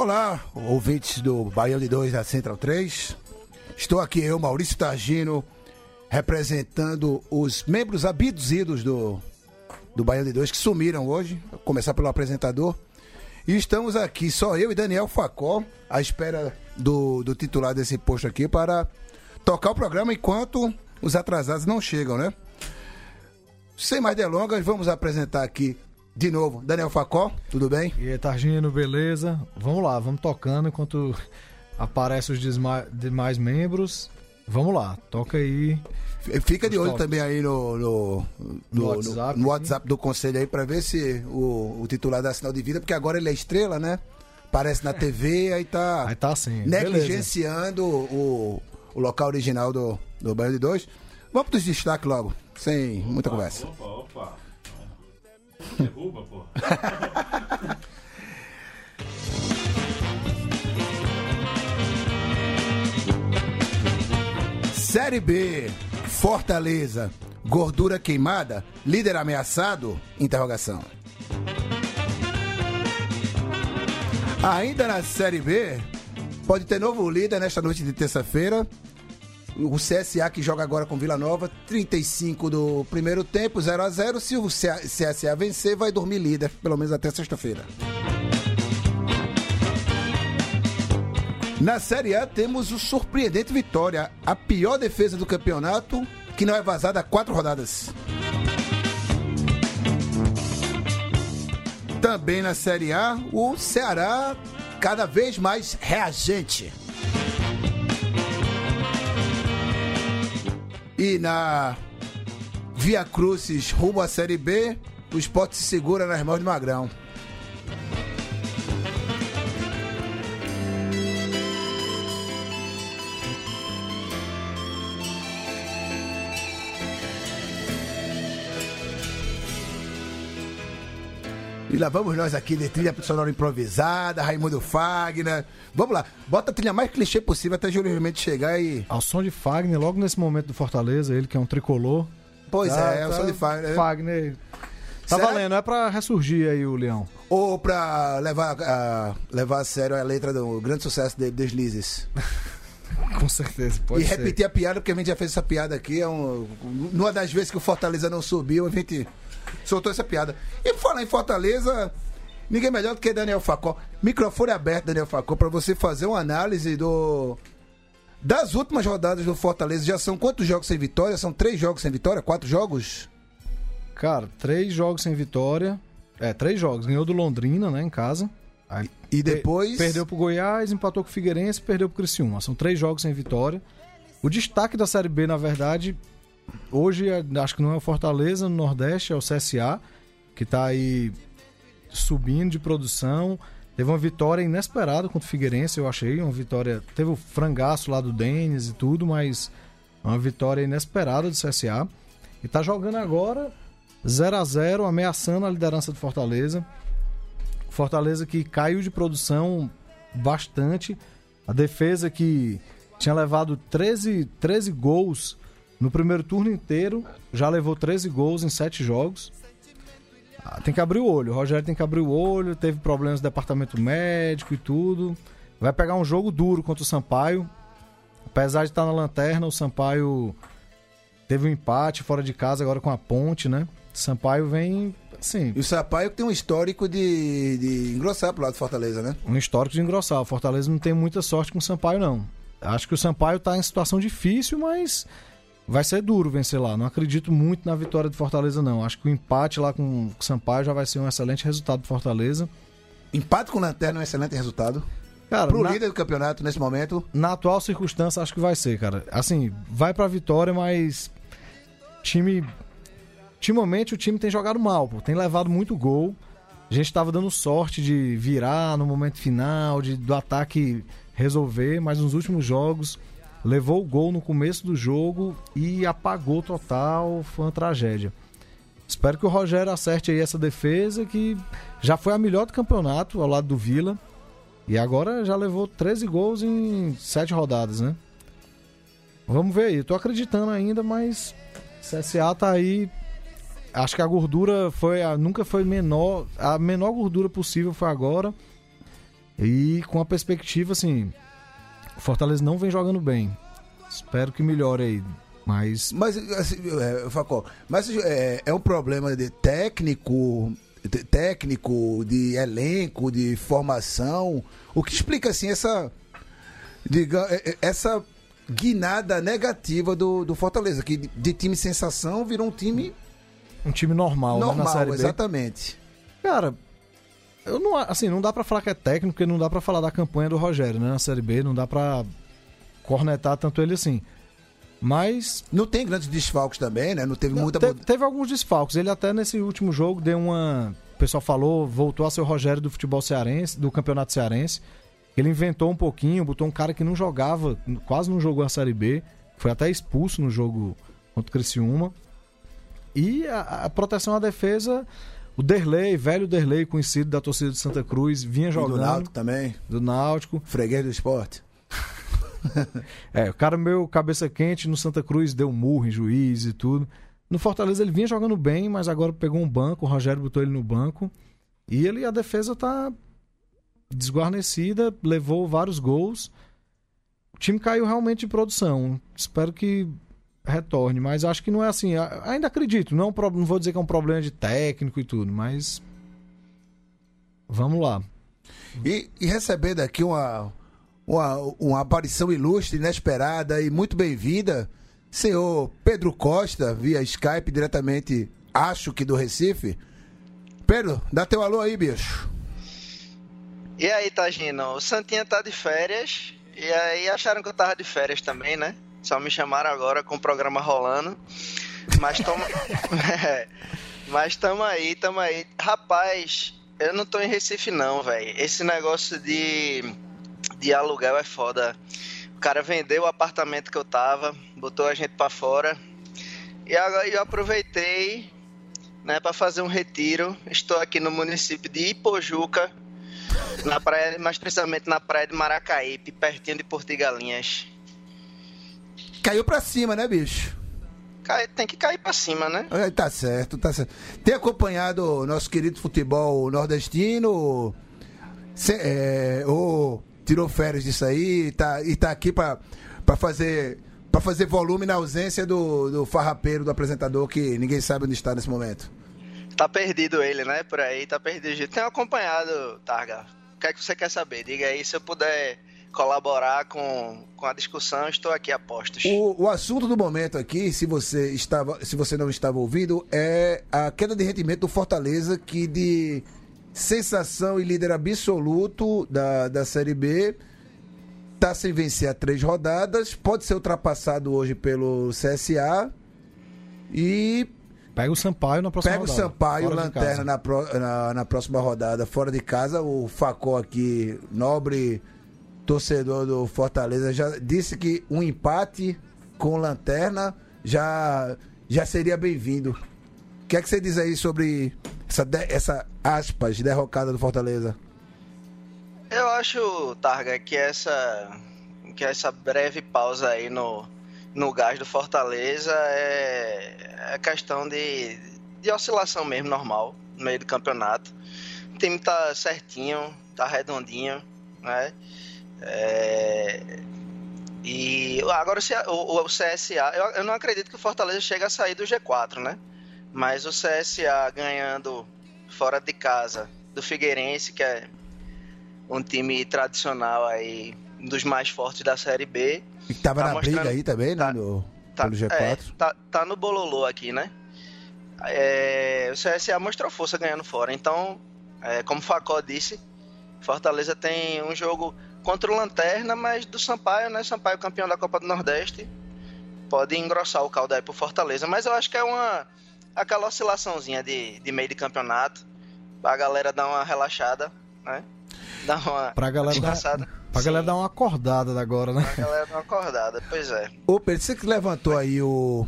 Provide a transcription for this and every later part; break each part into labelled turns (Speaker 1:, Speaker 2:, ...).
Speaker 1: Olá, ouvintes do Baião de 2 da Central 3. Estou aqui eu, Maurício Targino, representando os membros abduzidos do, do Baião de 2 que sumiram hoje. Vou começar pelo apresentador. E estamos aqui, só eu e Daniel Facó, à espera do, do titular desse posto aqui para tocar o programa enquanto os atrasados não chegam, né? Sem mais delongas, vamos apresentar aqui de novo Daniel Facó, tudo bem?
Speaker 2: E aí, Targino, beleza? Vamos lá, vamos tocando enquanto aparecem os demais membros. Vamos lá, toca aí.
Speaker 1: Fica de
Speaker 2: Os
Speaker 1: olho
Speaker 2: toques.
Speaker 1: também aí no, no, no,
Speaker 2: No WhatsApp,
Speaker 1: no. WhatsApp do conselho aí pra ver se o, o titular dá sinal de vida, porque agora ele é estrela, né? Aparece na TV, aí tá
Speaker 2: Aí tá assim.
Speaker 1: negligenciando o, o local original do, do Banho de Dois. Vamos pros destaques logo, sem muita conversa.
Speaker 3: Opa, opa. Derruba, pô.
Speaker 1: Série B, Fortaleza, gordura queimada, líder ameaçado? Interrogação. Ainda na Série B, pode ter novo líder nesta noite de terça-feira. O CSA que joga agora com Vila Nova, 35 do primeiro tempo, 0 a 0 Se o CSA vencer, vai dormir líder, pelo menos até sexta-feira. Na Série A temos o surpreendente Vitória, a pior defesa do campeonato, que não é vazada há quatro rodadas. Também na Série A, o Ceará cada vez mais reagente. E na Via Crucis rumo à Série B, o esporte se segura nas mãos de Magrão. E lá vamos nós aqui de trilha sonora improvisada, Raimundo Fagner. Vamos lá, bota a trilha mais clichê possível até Júlio realmente chegar e.
Speaker 2: Ao som de Fagner, logo nesse momento do Fortaleza, ele que é um tricolor.
Speaker 1: Pois
Speaker 2: Tá-
Speaker 1: é, é o
Speaker 2: tá-
Speaker 1: som de Fagner.
Speaker 2: Fagner. Tá
Speaker 1: Será-
Speaker 2: valendo, é pra ressurgir aí o Leão.
Speaker 1: Ou pra levar a, levar a sério a letra do grande sucesso dele, Deslizes.
Speaker 2: Com certeza, pode
Speaker 1: e
Speaker 2: ser.
Speaker 1: repetir a piada, porque a gente já fez essa piada aqui. É um, numa das vezes que o Fortaleza não subiu, a gente soltou essa piada. E por falar em Fortaleza, ninguém melhor do que Daniel Facó. Microfone aberto, Daniel Facó, para você fazer uma análise do. Das últimas rodadas do Fortaleza, já são quantos jogos sem vitória? São três jogos sem vitória? Quatro jogos?
Speaker 2: Cara, três jogos sem vitória. É, três jogos. Ganhou do Londrina, né, em casa. Aí
Speaker 1: E depois.
Speaker 2: Per- Perdeu pro Goiás, empatou com o Figueirense e perdeu pro Criciúma. São três jogos sem vitória. O destaque da Série B, na verdade, hoje é- acho que não é o Fortaleza, no Nordeste é o CSA, que tá aí subindo de produção. Teve uma vitória inesperada contra o Figueirense, eu achei. Uma vitória. Teve o frangaço lá do Denis e tudo, mas uma vitória inesperada do CSA. E tá jogando agora 0 a 0 ameaçando a liderança do Fortaleza. Fortaleza que caiu de produção bastante. A defesa que tinha levado 13, 13 gols no primeiro turno inteiro, já levou 13 gols em 7 jogos. Ah, tem que abrir o olho. O Rogério tem que abrir o olho. Teve problemas no departamento médico e tudo. Vai pegar um jogo duro contra o Sampaio. Apesar de estar na lanterna, o Sampaio teve um empate fora de casa agora com a Ponte, né? Sampaio vem, assim,
Speaker 1: E o Sampaio tem um histórico de, de engrossar pro lado de Fortaleza, né?
Speaker 2: um histórico de engrossar. O Fortaleza não tem muita sorte com o Sampaio, não. Acho que o Sampaio tá em situação difícil, mas vai ser duro vencer lá. Não acredito muito na vitória do Fortaleza, não. Acho que o empate lá com o Sampaio já vai ser um excelente resultado do Fortaleza.
Speaker 1: Empate com Lanterna é um excelente resultado.
Speaker 2: Cara,
Speaker 1: Pro
Speaker 2: na,
Speaker 1: líder do campeonato nesse momento.
Speaker 2: na atual circunstância, acho que vai ser, cara. Assim, vai pra vitória, mas time. Ultimamente o time tem jogado mal, pô, tem levado muito gol. A gente estava dando sorte de virar no momento final, de, do ataque resolver, mas nos últimos jogos levou o gol no começo do jogo e apagou total, foi uma tragédia. Espero que o Rogério acerte aí essa defesa que já foi a melhor do campeonato ao lado do Vila e agora já levou 13 gols em 7 rodadas, né? Vamos ver aí, eu tô acreditando ainda, mas CSA tá aí acho que a gordura foi a, nunca foi menor, a menor gordura possível foi agora. E com a perspectiva assim, o Fortaleza não vem jogando bem. Espero que melhore aí. Mas.
Speaker 1: Mas, assim, é, Facó, mas é, é um problema de técnico, de técnico, de elenco, de formação. O que explica assim essa. Diga, é, é, essa guinada negativa do, do Fortaleza, que de time sensação virou um time
Speaker 2: um time normal,
Speaker 1: normal
Speaker 2: né, na Série B.
Speaker 1: exatamente.
Speaker 2: Cara, eu não, assim, não dá para falar que é técnico, porque não dá para falar da campanha do Rogério, né, na Série B, não dá para cornetar tanto ele assim. Mas
Speaker 1: não tem grandes desfalques também, né? Não teve
Speaker 2: não,
Speaker 1: muita
Speaker 2: te, teve alguns desfalques. Ele até nesse último jogo deu uma, o pessoal falou, voltou a ser o Rogério do futebol cearense, do Campeonato Cearense. Ele inventou um pouquinho, botou um cara que não jogava, quase não jogou a Série B, foi até expulso no jogo contra o Criciúma. E a, a proteção à defesa, o Derlei, velho Derlei, conhecido da torcida de Santa Cruz, vinha jogando. E do
Speaker 1: Náutico também.
Speaker 2: Do Náutico.
Speaker 1: Freguês do esporte.
Speaker 2: é, o cara meu cabeça quente no Santa Cruz deu murro em juiz e tudo. No Fortaleza ele vinha jogando bem, mas agora pegou um banco, o Rogério botou ele no banco. E ele a defesa tá desguarnecida, levou vários gols. O time caiu realmente de produção. Espero que retorne. Mas acho que não é assim. Ainda acredito, não, é não vou dizer que é um problema de técnico e tudo, mas. Vamos lá.
Speaker 1: E, e recebendo aqui uma, uma, uma aparição ilustre, inesperada e muito bem-vinda, senhor Pedro Costa, via Skype, diretamente, acho que do Recife. Pedro, dá teu alô aí, bicho.
Speaker 4: E aí, Tagino? O Santinha tá de férias. E aí acharam que eu tava de férias também, né? Só me chamaram agora com o programa rolando. Mas toma. é, mas tamo aí, tamo aí. Rapaz, eu não tô em Recife, não, velho. Esse negócio de, de aluguel é foda. O cara vendeu o apartamento que eu tava, botou a gente para fora. E agora eu aproveitei né, para fazer um retiro. Estou aqui no município de Ipojuca, na praia, mais precisamente na praia de Maracaípe, pertinho de Portigalinhas.
Speaker 1: Caiu pra cima, né, bicho?
Speaker 4: Cai, tem que cair pra cima, né?
Speaker 1: É, tá certo, tá certo. Tem acompanhado o nosso querido futebol nordestino? É, ou tirou férias disso aí tá, e tá aqui pra, pra fazer para fazer volume na ausência do, do farrapeiro, do apresentador, que ninguém sabe onde está nesse momento.
Speaker 4: Tá perdido ele, né? Por aí, tá perdido. Tem acompanhado, Targa. O que é que você quer saber? Diga aí se eu puder colaborar com, com a discussão, estou aqui a postos.
Speaker 1: O, o assunto do momento aqui, se você, estava, se você não estava ouvindo, é a queda de rendimento do Fortaleza, que de sensação e líder absoluto da, da Série B, está sem vencer a três rodadas, pode ser ultrapassado hoje pelo CSA e
Speaker 2: Pega o Sampaio na próxima
Speaker 1: Pega
Speaker 2: rodada.
Speaker 1: Pega o Sampaio, Lanterna na, na, na, próxima rodada, fora de casa. O Facó aqui, nobre torcedor do Fortaleza já disse que um empate com lanterna já, já seria bem-vindo. O que é que você diz aí sobre essa, essa aspas derrocada do Fortaleza?
Speaker 4: Eu acho, Targa, que essa que essa breve pausa aí no, no gás do Fortaleza é, é questão de, de oscilação mesmo, normal, no meio do campeonato. O time tá certinho, tá redondinho, né? É... E agora o, o CSA, eu, eu, não acredito que o Fortaleza chegue a sair do G4, né? Mas o CSA ganhando fora de casa do Figueirense, que é um time tradicional aí, um dos mais fortes da Série B.
Speaker 1: E que tava tá na mostrando... briga aí também, né? Tá, no,
Speaker 4: tá,
Speaker 1: pelo G4.
Speaker 4: É, tá, tá no bololô aqui, né? É, o CSA mostrou força ganhando fora. Então, é, como o Facó disse, Fortaleza tem um jogo contra o Lanterna, mas do Sampaio, né? Sampaio campeão da Copa do Nordeste. pode engrossar o caldo aí pro Fortaleza. Mas eu acho que é uma aquela oscilaçãozinha de, de meio de campeonato, pra galera dar uma relaxada, né? Dar uma
Speaker 2: Pra galera
Speaker 4: descansada.
Speaker 2: dar, pra galera
Speaker 4: Sim,
Speaker 2: dar uma acordada agora, né?
Speaker 4: pra galera dar uma acordada, pois é.
Speaker 1: Ô, Pedro, você que levantou aí o.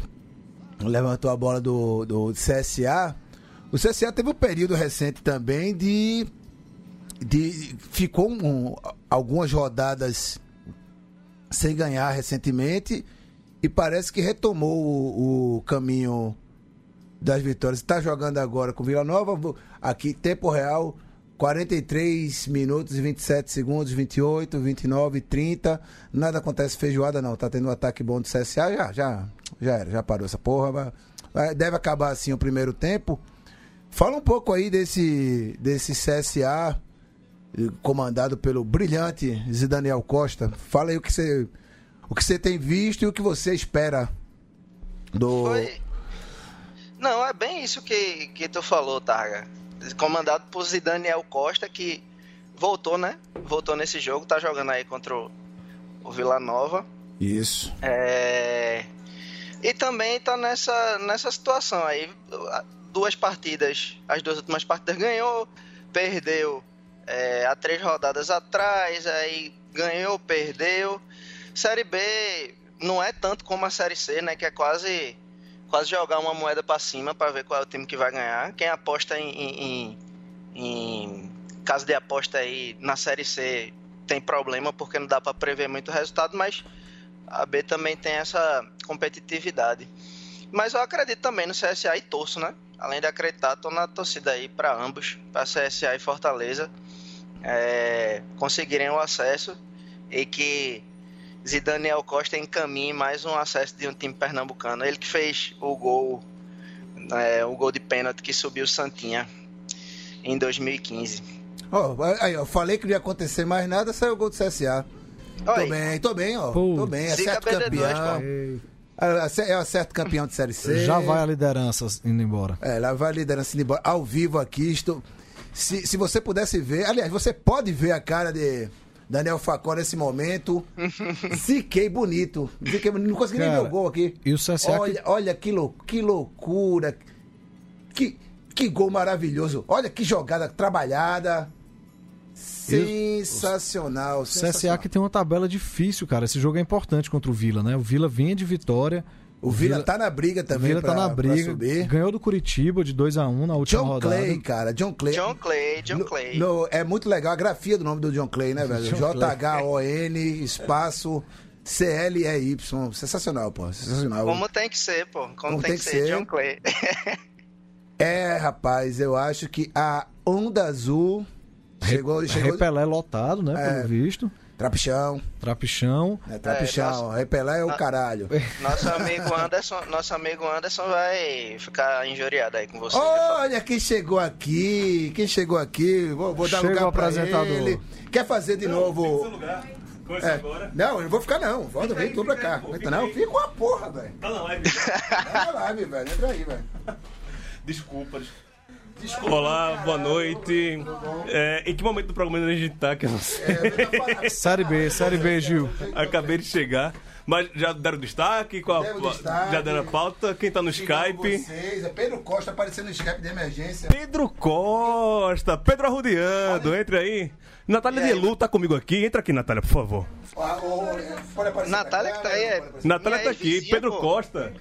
Speaker 1: Levantou a bola do, do CSA. O CSA teve um período recente também de. De ficou um- algumas rodadas sem ganhar recentemente e parece que retomou o, o caminho das vitórias. Está jogando agora com Vila Nova, aqui, tempo real, 43 minutos e 27 segundos, 28, 29, 30. Nada acontece feijoada, não. Tá tendo um ataque bom do CSA, já, já, já era, já parou essa porra. Deve acabar assim o primeiro tempo. Fala um pouco aí desse, desse CSA comandado pelo brilhante Zidaniel Costa. Fala aí o que você o que você tem visto e o que você espera do
Speaker 4: Foi. Não, é bem isso que, que tu falou, Targa. Comandado por Zidaniel Costa, que voltou, né? Voltou nesse jogo, tá jogando aí contra o, o Vila Nova.
Speaker 1: isso.
Speaker 4: É... E também tá nessa, nessa situação aí. Duas partidas, as duas últimas partidas ganhou, perdeu é, há três rodadas atrás, aí ganhou, perdeu. Série B não é tanto como a Série C, né? Que é quase, quase jogar uma moeda pra cima pra ver qual é o time que vai ganhar. Quem aposta em, em, em, caso de aposta aí na Série C tem problema porque não dá pra prever muito resultado, mas a B também tem essa competitividade. Mas eu acredito também no CSA e torço, né? Além de acreditar, tô na torcida aí para ambos, para CSA e Fortaleza, é, conseguirem o acesso e que Zidaniel Costa encaminhe mais um acesso de um time pernambucano. Ele que fez o gol, é, o gol de pênalti que subiu o Santinha em 2015.
Speaker 1: Ó, aí, ó, falei que não ia acontecer mais nada, saiu o gol do CSA. Tô
Speaker 4: Oi.
Speaker 1: bem, tô bem, ó.
Speaker 2: Pô.
Speaker 1: Tô bem, é certo
Speaker 4: BD2,
Speaker 1: campeão. É, é certo campeão de Série C.
Speaker 2: Já vai a liderança indo embora.
Speaker 1: É, lá vai a liderança indo embora. Ao vivo aqui, estou. Se, se você pudesse ver, aliás, você pode ver a cara de Daniel Facó nesse momento. Ziquei bonito. Ziquei bonito. Não consegui nem ver
Speaker 2: Cara,
Speaker 1: o gol aqui.
Speaker 2: E o CSA que-
Speaker 1: Olha, olha que, lou, que loucura. Que, que gol maravilhoso. Olha que jogada trabalhada. Sensacional.
Speaker 2: O CSA
Speaker 1: sensacional.
Speaker 2: que tem uma tabela difícil, cara. Esse jogo é importante contra o Vila, né? O Vila vinha de vitória.
Speaker 1: O Vila tá na briga
Speaker 2: O
Speaker 1: também.
Speaker 2: Vila tá
Speaker 1: pra-
Speaker 2: na
Speaker 1: pra
Speaker 2: briga. Ganhou do Curitiba de 2 a 1 na última
Speaker 1: John
Speaker 2: rodada.
Speaker 1: Clay, cara. John Clay.
Speaker 4: John Clay, John
Speaker 1: No-
Speaker 4: Clay.
Speaker 1: no- é muito legal a grafia do nome do John Clay, né, velho?
Speaker 2: John.
Speaker 1: J-H-O-N, espaço C-L-E-Y. Sensacional, pô. Sensacional.
Speaker 4: Como tem que ser, pô. Como,
Speaker 1: Como
Speaker 4: tem, que ser, John Clay.
Speaker 1: É, rapaz, eu acho que a onda azul chegou. chegou
Speaker 2: Repelé lotado, né?
Speaker 1: É.
Speaker 2: Pelo visto.
Speaker 1: Trapichão.
Speaker 2: Trapichão.
Speaker 1: É, trapichão.
Speaker 4: nossa.
Speaker 1: Repelé é o caralho.
Speaker 4: Nosso amigo Anderson, nosso amigo Anderson vai ficar injuriado aí com você.
Speaker 1: Olha quem chegou aqui. Quem chegou aqui. Vou, vou dar
Speaker 2: Chega
Speaker 1: lugar
Speaker 2: apresentador.
Speaker 1: ele. Quer fazer de novo.
Speaker 3: lugar. Começa
Speaker 1: É,
Speaker 3: agora.
Speaker 1: não, eu não vou ficar não. Volta,
Speaker 3: Fica
Speaker 1: vem
Speaker 3: aí,
Speaker 1: tu pra cá.
Speaker 3: aí, pô, fica
Speaker 1: não,
Speaker 3: aí.
Speaker 1: fica uma porra, velho.
Speaker 3: Tá na live.
Speaker 1: Vai na live, velho. Entra aí, velho.
Speaker 3: Desculpa. desculpa. Olá, boa noite. É, em que momento do programa a gente tá? Que eu não sei.
Speaker 2: Série B, Série B, Gil.
Speaker 3: Acabei de chegar. Mas já deram destaque? Qual,
Speaker 1: Demos destaque.
Speaker 3: Já deram a pauta? Quem tá no Skype?
Speaker 1: Vocês. É Pedro Costa aparecendo no Skype de emergência.
Speaker 3: Pedro Costa, Pedro Arrudeando, entre aí. Natália
Speaker 4: E aí?
Speaker 3: Delu tá comigo aqui. Entra aqui, Natália, por favor.
Speaker 1: Aparecer
Speaker 4: Natália
Speaker 1: na
Speaker 4: que tá aí, é.
Speaker 3: Natália tá aqui. Pedro? Costa.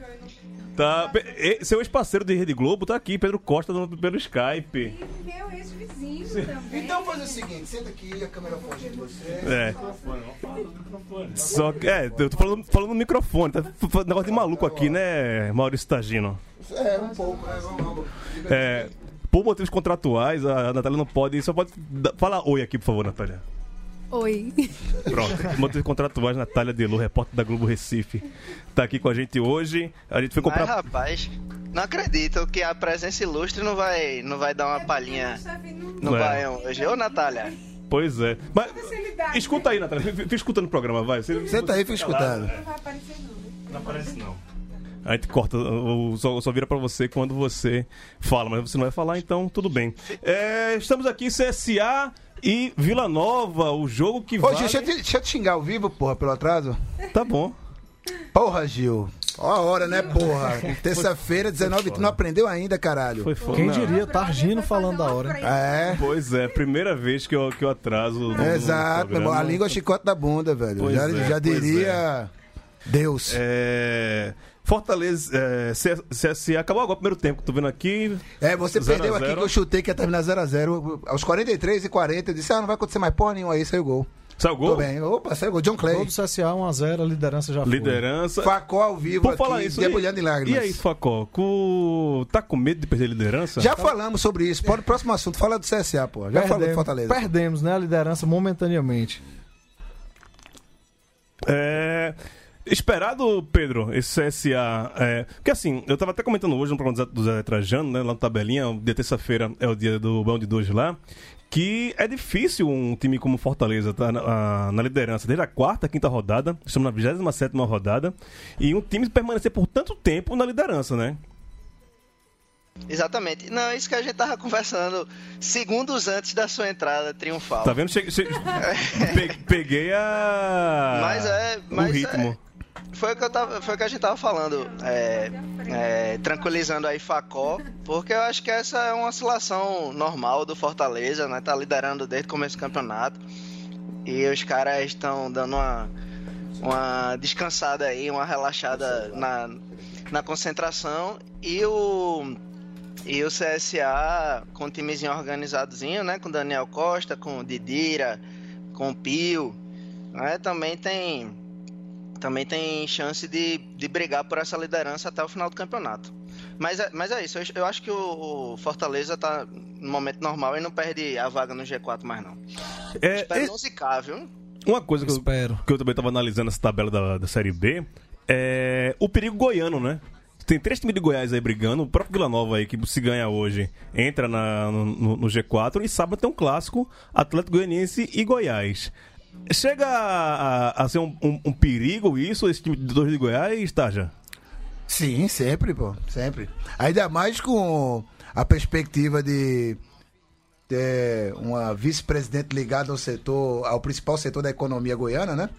Speaker 3: Tá. Pe- e- Seu ex-parceiro de Rede Globo tá aqui. Pedro Costa pelo Skype.
Speaker 5: Meu ex-vizinho também.
Speaker 1: Então faz o seguinte, senta aqui, a câmera foge de você.
Speaker 3: É. Só que, é, eu tô falando, falando no microfone, tá negócio de maluco aqui, né, Maurício Tagino?
Speaker 1: É, um pouco, né? Vamos, vamos.
Speaker 3: É, por motivos contratuais, a Natália não pode. Só pode. dar- Fala oi aqui, por favor, Natália.
Speaker 5: Oi.
Speaker 3: Pronto. Motivos contratuais, Natália Delu, repórter da Globo Recife, tá aqui com a gente hoje. A gente foi
Speaker 4: Mas,
Speaker 3: comprar.
Speaker 4: rapaz, não acredito que a presença ilustre não vai, não vai dar uma palhinha no
Speaker 3: É.
Speaker 4: Baião hoje. Ô, Natália.
Speaker 3: Pois é. Mas. Escuta aí, Natália. Fica escutando o programa, vai. Você-
Speaker 1: Senta aí, fica escutando.
Speaker 5: Não vai aparecer não.
Speaker 3: Não aparece, não. A gente corta, só, só vira pra você quando você fala, mas você não vai falar, então tudo bem. É, estamos aqui, CSA e Vila Nova, o jogo que
Speaker 1: Ô,
Speaker 3: vale...
Speaker 1: Gil, deixa eu, te, deixa eu te xingar ao vivo, porra, pelo atraso.
Speaker 3: Tá bom.
Speaker 1: Porra, Gil. Ó a hora, né, porra? Terça-feira, 19 tu não aprendeu ainda, caralho.
Speaker 3: Foi foda.
Speaker 2: Quem
Speaker 3: Não.
Speaker 2: diria, Targino falando da hora.
Speaker 1: É.
Speaker 3: Pois é, primeira vez que eu, que eu atraso. no-
Speaker 1: Exato, a língua é chicote da bunda, velho.
Speaker 3: Pois
Speaker 1: já
Speaker 3: é,
Speaker 1: já
Speaker 3: pois
Speaker 1: diria Deus.
Speaker 3: É, Fortaleza, é, C- CSA, acabou agora o primeiro tempo, tô vendo aqui.
Speaker 1: É, você
Speaker 3: Zero
Speaker 1: perdeu aqui que eu chutei que ia terminar 0x0. Aos 43 e 40, eu disse, ah, não vai acontecer mais porra nenhuma aí, saiu o gol.
Speaker 3: Saiu o
Speaker 1: Tô
Speaker 3: gol?
Speaker 1: bem. Opa, saiu o gol. John Clay.
Speaker 2: Todo CSA 1x0, a liderança já foi.
Speaker 3: Liderança.
Speaker 1: Facó ao vivo
Speaker 3: Por
Speaker 1: aqui,
Speaker 3: falar isso,
Speaker 1: debulhando
Speaker 3: e,
Speaker 1: em lágrimas.
Speaker 3: e aí, Facó, cu- tá com medo de perder a liderança?
Speaker 1: Já falamos sobre isso. Pode, próximo assunto, fala do CSA, pô. Já falou do
Speaker 2: Perdemos,
Speaker 1: Fortaleza.
Speaker 2: perdemos, né? A liderança momentaneamente.
Speaker 3: É. Esperado, Pedro, esse CSA. É, porque assim, eu tava até comentando hoje no programa do Zé Trajano, né? Lá no tabelinha, dia terça-feira é o dia do Bão de dois lá. Que é difícil um time como Fortaleza tá na, na liderança desde a quarta, quinta rodada, estamos na 27 rodada, e um time permanecer por tanto tempo na liderança, né?
Speaker 4: Exatamente. Não, isso que a gente tava conversando segundos antes da sua entrada triunfal.
Speaker 3: Tá vendo? Che- che- Pe- Peguei a.
Speaker 4: Mas é- mas
Speaker 3: o ritmo.
Speaker 4: Foi o que, eu tava, foi o que a gente tava falando, é, é, tranquilizando aí Facó, porque eu acho que essa é uma oscilação normal do Fortaleza, né? Tá liderando desde o começo do campeonato. E os caras estão dando uma, uma descansada aí, uma relaxada na, na concentração. E o, e o CSA com um timezinho organizadozinho, né? Com Daniel Costa, com Didira, com Pio, né? Também tem também tem chance de, de brigar por essa liderança até o final do campeonato. Mas é, mas é isso, eu, eu acho que o, o Fortaleza tá no momento normal e não perde a vaga no G4 mais não.
Speaker 3: É,
Speaker 4: Espero
Speaker 3: é-
Speaker 4: não zicar, viu?
Speaker 3: uma coisa que eu,
Speaker 2: Espero.
Speaker 3: que eu também tava analisando essa tabela da, da Série B é o perigo goiano, né? Tem três times de Goiás aí brigando. O próprio Vila Nova aí, que se ganha hoje, entra na- no, no- no G4. E sábado tem um clássico, Atlético Goianiense e Goiás. Chega a, a- ser um, um- um perigo isso, esse time de dois de Goiás, Taja?
Speaker 1: Sim, sempre, pô. Sempre. Ainda mais com a perspectiva de ter uma vice-presidente ligada ao setor, ao principal setor da economia goiana, né?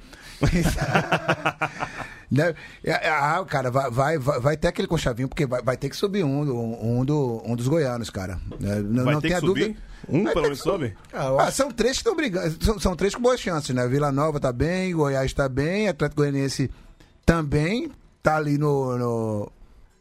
Speaker 1: Né? É, é, Ah, cara, vai, vai, vai ter aquele conchavinho, porque vai, vai ter que subir um, um, um do- um dos goianos, cara. Né? Não,
Speaker 3: Vai
Speaker 1: não
Speaker 3: ter
Speaker 1: tenha
Speaker 3: que subir?
Speaker 1: dúvida.
Speaker 3: Um
Speaker 1: Vai
Speaker 3: pelo menos sobe?
Speaker 2: Ah,
Speaker 1: Ah, são três que estão brigando. São, são três com boas chances, né? Vila Nova tá bem, Goiás tá bem, Atlético Goianiense também tá ali no, no-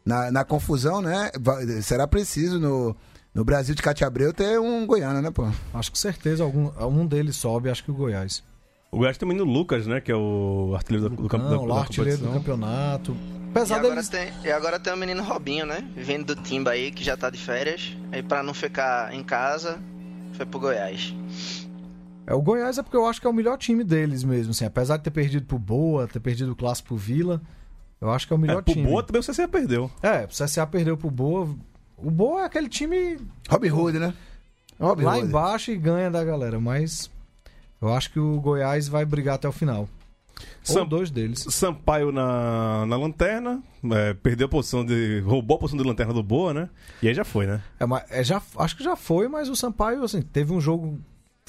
Speaker 1: na, na confusão, né? Vai- será preciso no, no Brasil de Cate Abreu ter um goiano, né, pô?
Speaker 2: Acho que certeza algum, um deles sobe, acho que o Goiás.
Speaker 3: O Goiás tem o menino Lucas, né? Que é o artilheiro do, do, campo- da,
Speaker 2: Não,
Speaker 3: da
Speaker 2: artilheiro do campeonato.
Speaker 4: E
Speaker 2: Apesar
Speaker 4: agora,
Speaker 2: deles.
Speaker 4: tem, e agora tem o menino Robinho, né? Vindo do Timba aí, que já tá de férias. Aí pra não ficar em casa, foi pro Goiás.
Speaker 2: É, o Goiás é porque eu acho que é o melhor time deles mesmo, assim. Apesar de ter perdido pro Boa, ter perdido o clássico pro Vila, eu acho que é o melhor
Speaker 3: É, pro
Speaker 2: time.
Speaker 3: Boa também o CCA perdeu.
Speaker 2: É, o CSA perdeu pro Boa. O Boa é aquele time
Speaker 1: Robin Hood, né? Robin
Speaker 2: lá
Speaker 1: Hood.
Speaker 2: embaixo e ganha da galera, mas eu acho que o Goiás vai brigar até o final.
Speaker 3: Sam-
Speaker 2: dois deles.
Speaker 3: Sampaio na, na lanterna, é, perdeu a posição de. roubou a posição de lanterna do Boa, né? E aí já foi, né?
Speaker 2: É, mas é, já, acho que já foi, mas o Sampaio, assim, teve um jogo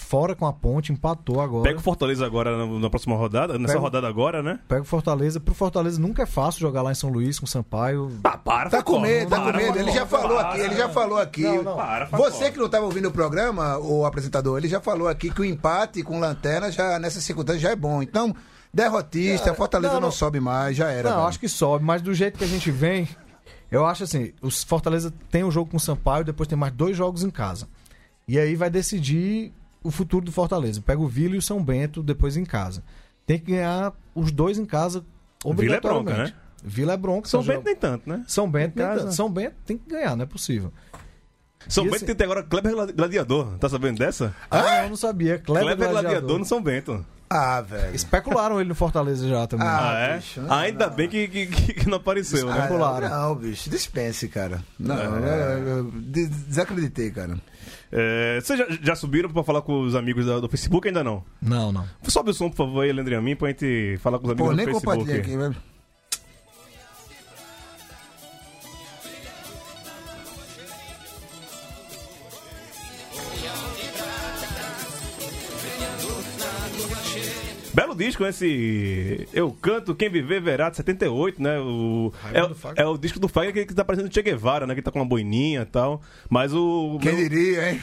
Speaker 2: fora com a ponte, empatou agora.
Speaker 3: Pega o Fortaleza agora na, na próxima rodada, nessa
Speaker 2: Pega-
Speaker 3: rodada agora, né?
Speaker 2: Pega o Fortaleza. Pro Fortaleza nunca é fácil jogar lá em São Luís com o Sampaio.
Speaker 3: Ah, para,
Speaker 1: Tá com medo, tá com
Speaker 3: Para,
Speaker 1: medo. Ele já falou
Speaker 3: para.
Speaker 1: aqui, ele já falou aqui.
Speaker 2: Não, não.
Speaker 3: Para.
Speaker 1: Você que não estava ouvindo o programa, o apresentador, ele já falou aqui que o empate com lanterna já nessa circunstância já é bom. Então, derrotista,
Speaker 2: Cara,
Speaker 1: Fortaleza não,
Speaker 2: não, não.
Speaker 1: sobe mais, já era.
Speaker 2: Não,
Speaker 1: velho.
Speaker 2: acho que sobe, mas do jeito que a gente vem, eu acho assim, o Fortaleza tem um jogo com o Sampaio, depois tem mais dois jogos em casa. E aí vai decidir o futuro do Fortaleza. Pega o Vila e o São Bento depois em casa. Tem que ganhar os dois em casa
Speaker 3: Vila é bronca,
Speaker 2: obrigatoriamente.
Speaker 3: né?
Speaker 2: Vila é bronca.
Speaker 3: São
Speaker 2: São
Speaker 3: Bento nem tanto, né?
Speaker 2: São Bento,
Speaker 3: Em
Speaker 2: nem tanto. São Bento tem que ganhar, não é possível.
Speaker 3: São
Speaker 2: E
Speaker 3: Bento
Speaker 2: assim-
Speaker 3: tem até agora Kleber Gladi- Gladiador. Tá sabendo dessa?
Speaker 2: Ah, eu não sabia. Kleber,
Speaker 3: Kleber Gladiador.
Speaker 2: Gladiador.
Speaker 3: no São Bento.
Speaker 1: Ah, velho.
Speaker 2: Especularam ele no Fortaleza já também.
Speaker 1: Ah,
Speaker 3: Ah, é?
Speaker 1: bicho, não,
Speaker 3: Ainda bem que, que, que- não apareceu, né?
Speaker 1: Ah,
Speaker 2: Especularam.
Speaker 1: não, bicho, dispense, cara. Não, eu- eu des- desacreditei, cara.
Speaker 3: É, vocês já, já subiram pra falar com os amigos da- do Facebook? Ainda não.
Speaker 2: Não, não.
Speaker 3: Sobe o som, por favor, aí, Leandro e a mim, pra gente falar com os amigos
Speaker 1: Pô,
Speaker 3: do
Speaker 1: nem
Speaker 3: Facebook.
Speaker 1: aqui,
Speaker 3: Belo disco, né? Esse Eu Canto, Quem Viver Verá, de 78, né? O, é, é o disco do Fagner que, que tá parecendo o Che Guevara, né? Que tá com uma boininha e tal. Mas o.
Speaker 1: Quem
Speaker 3: meu-
Speaker 1: diria, hein?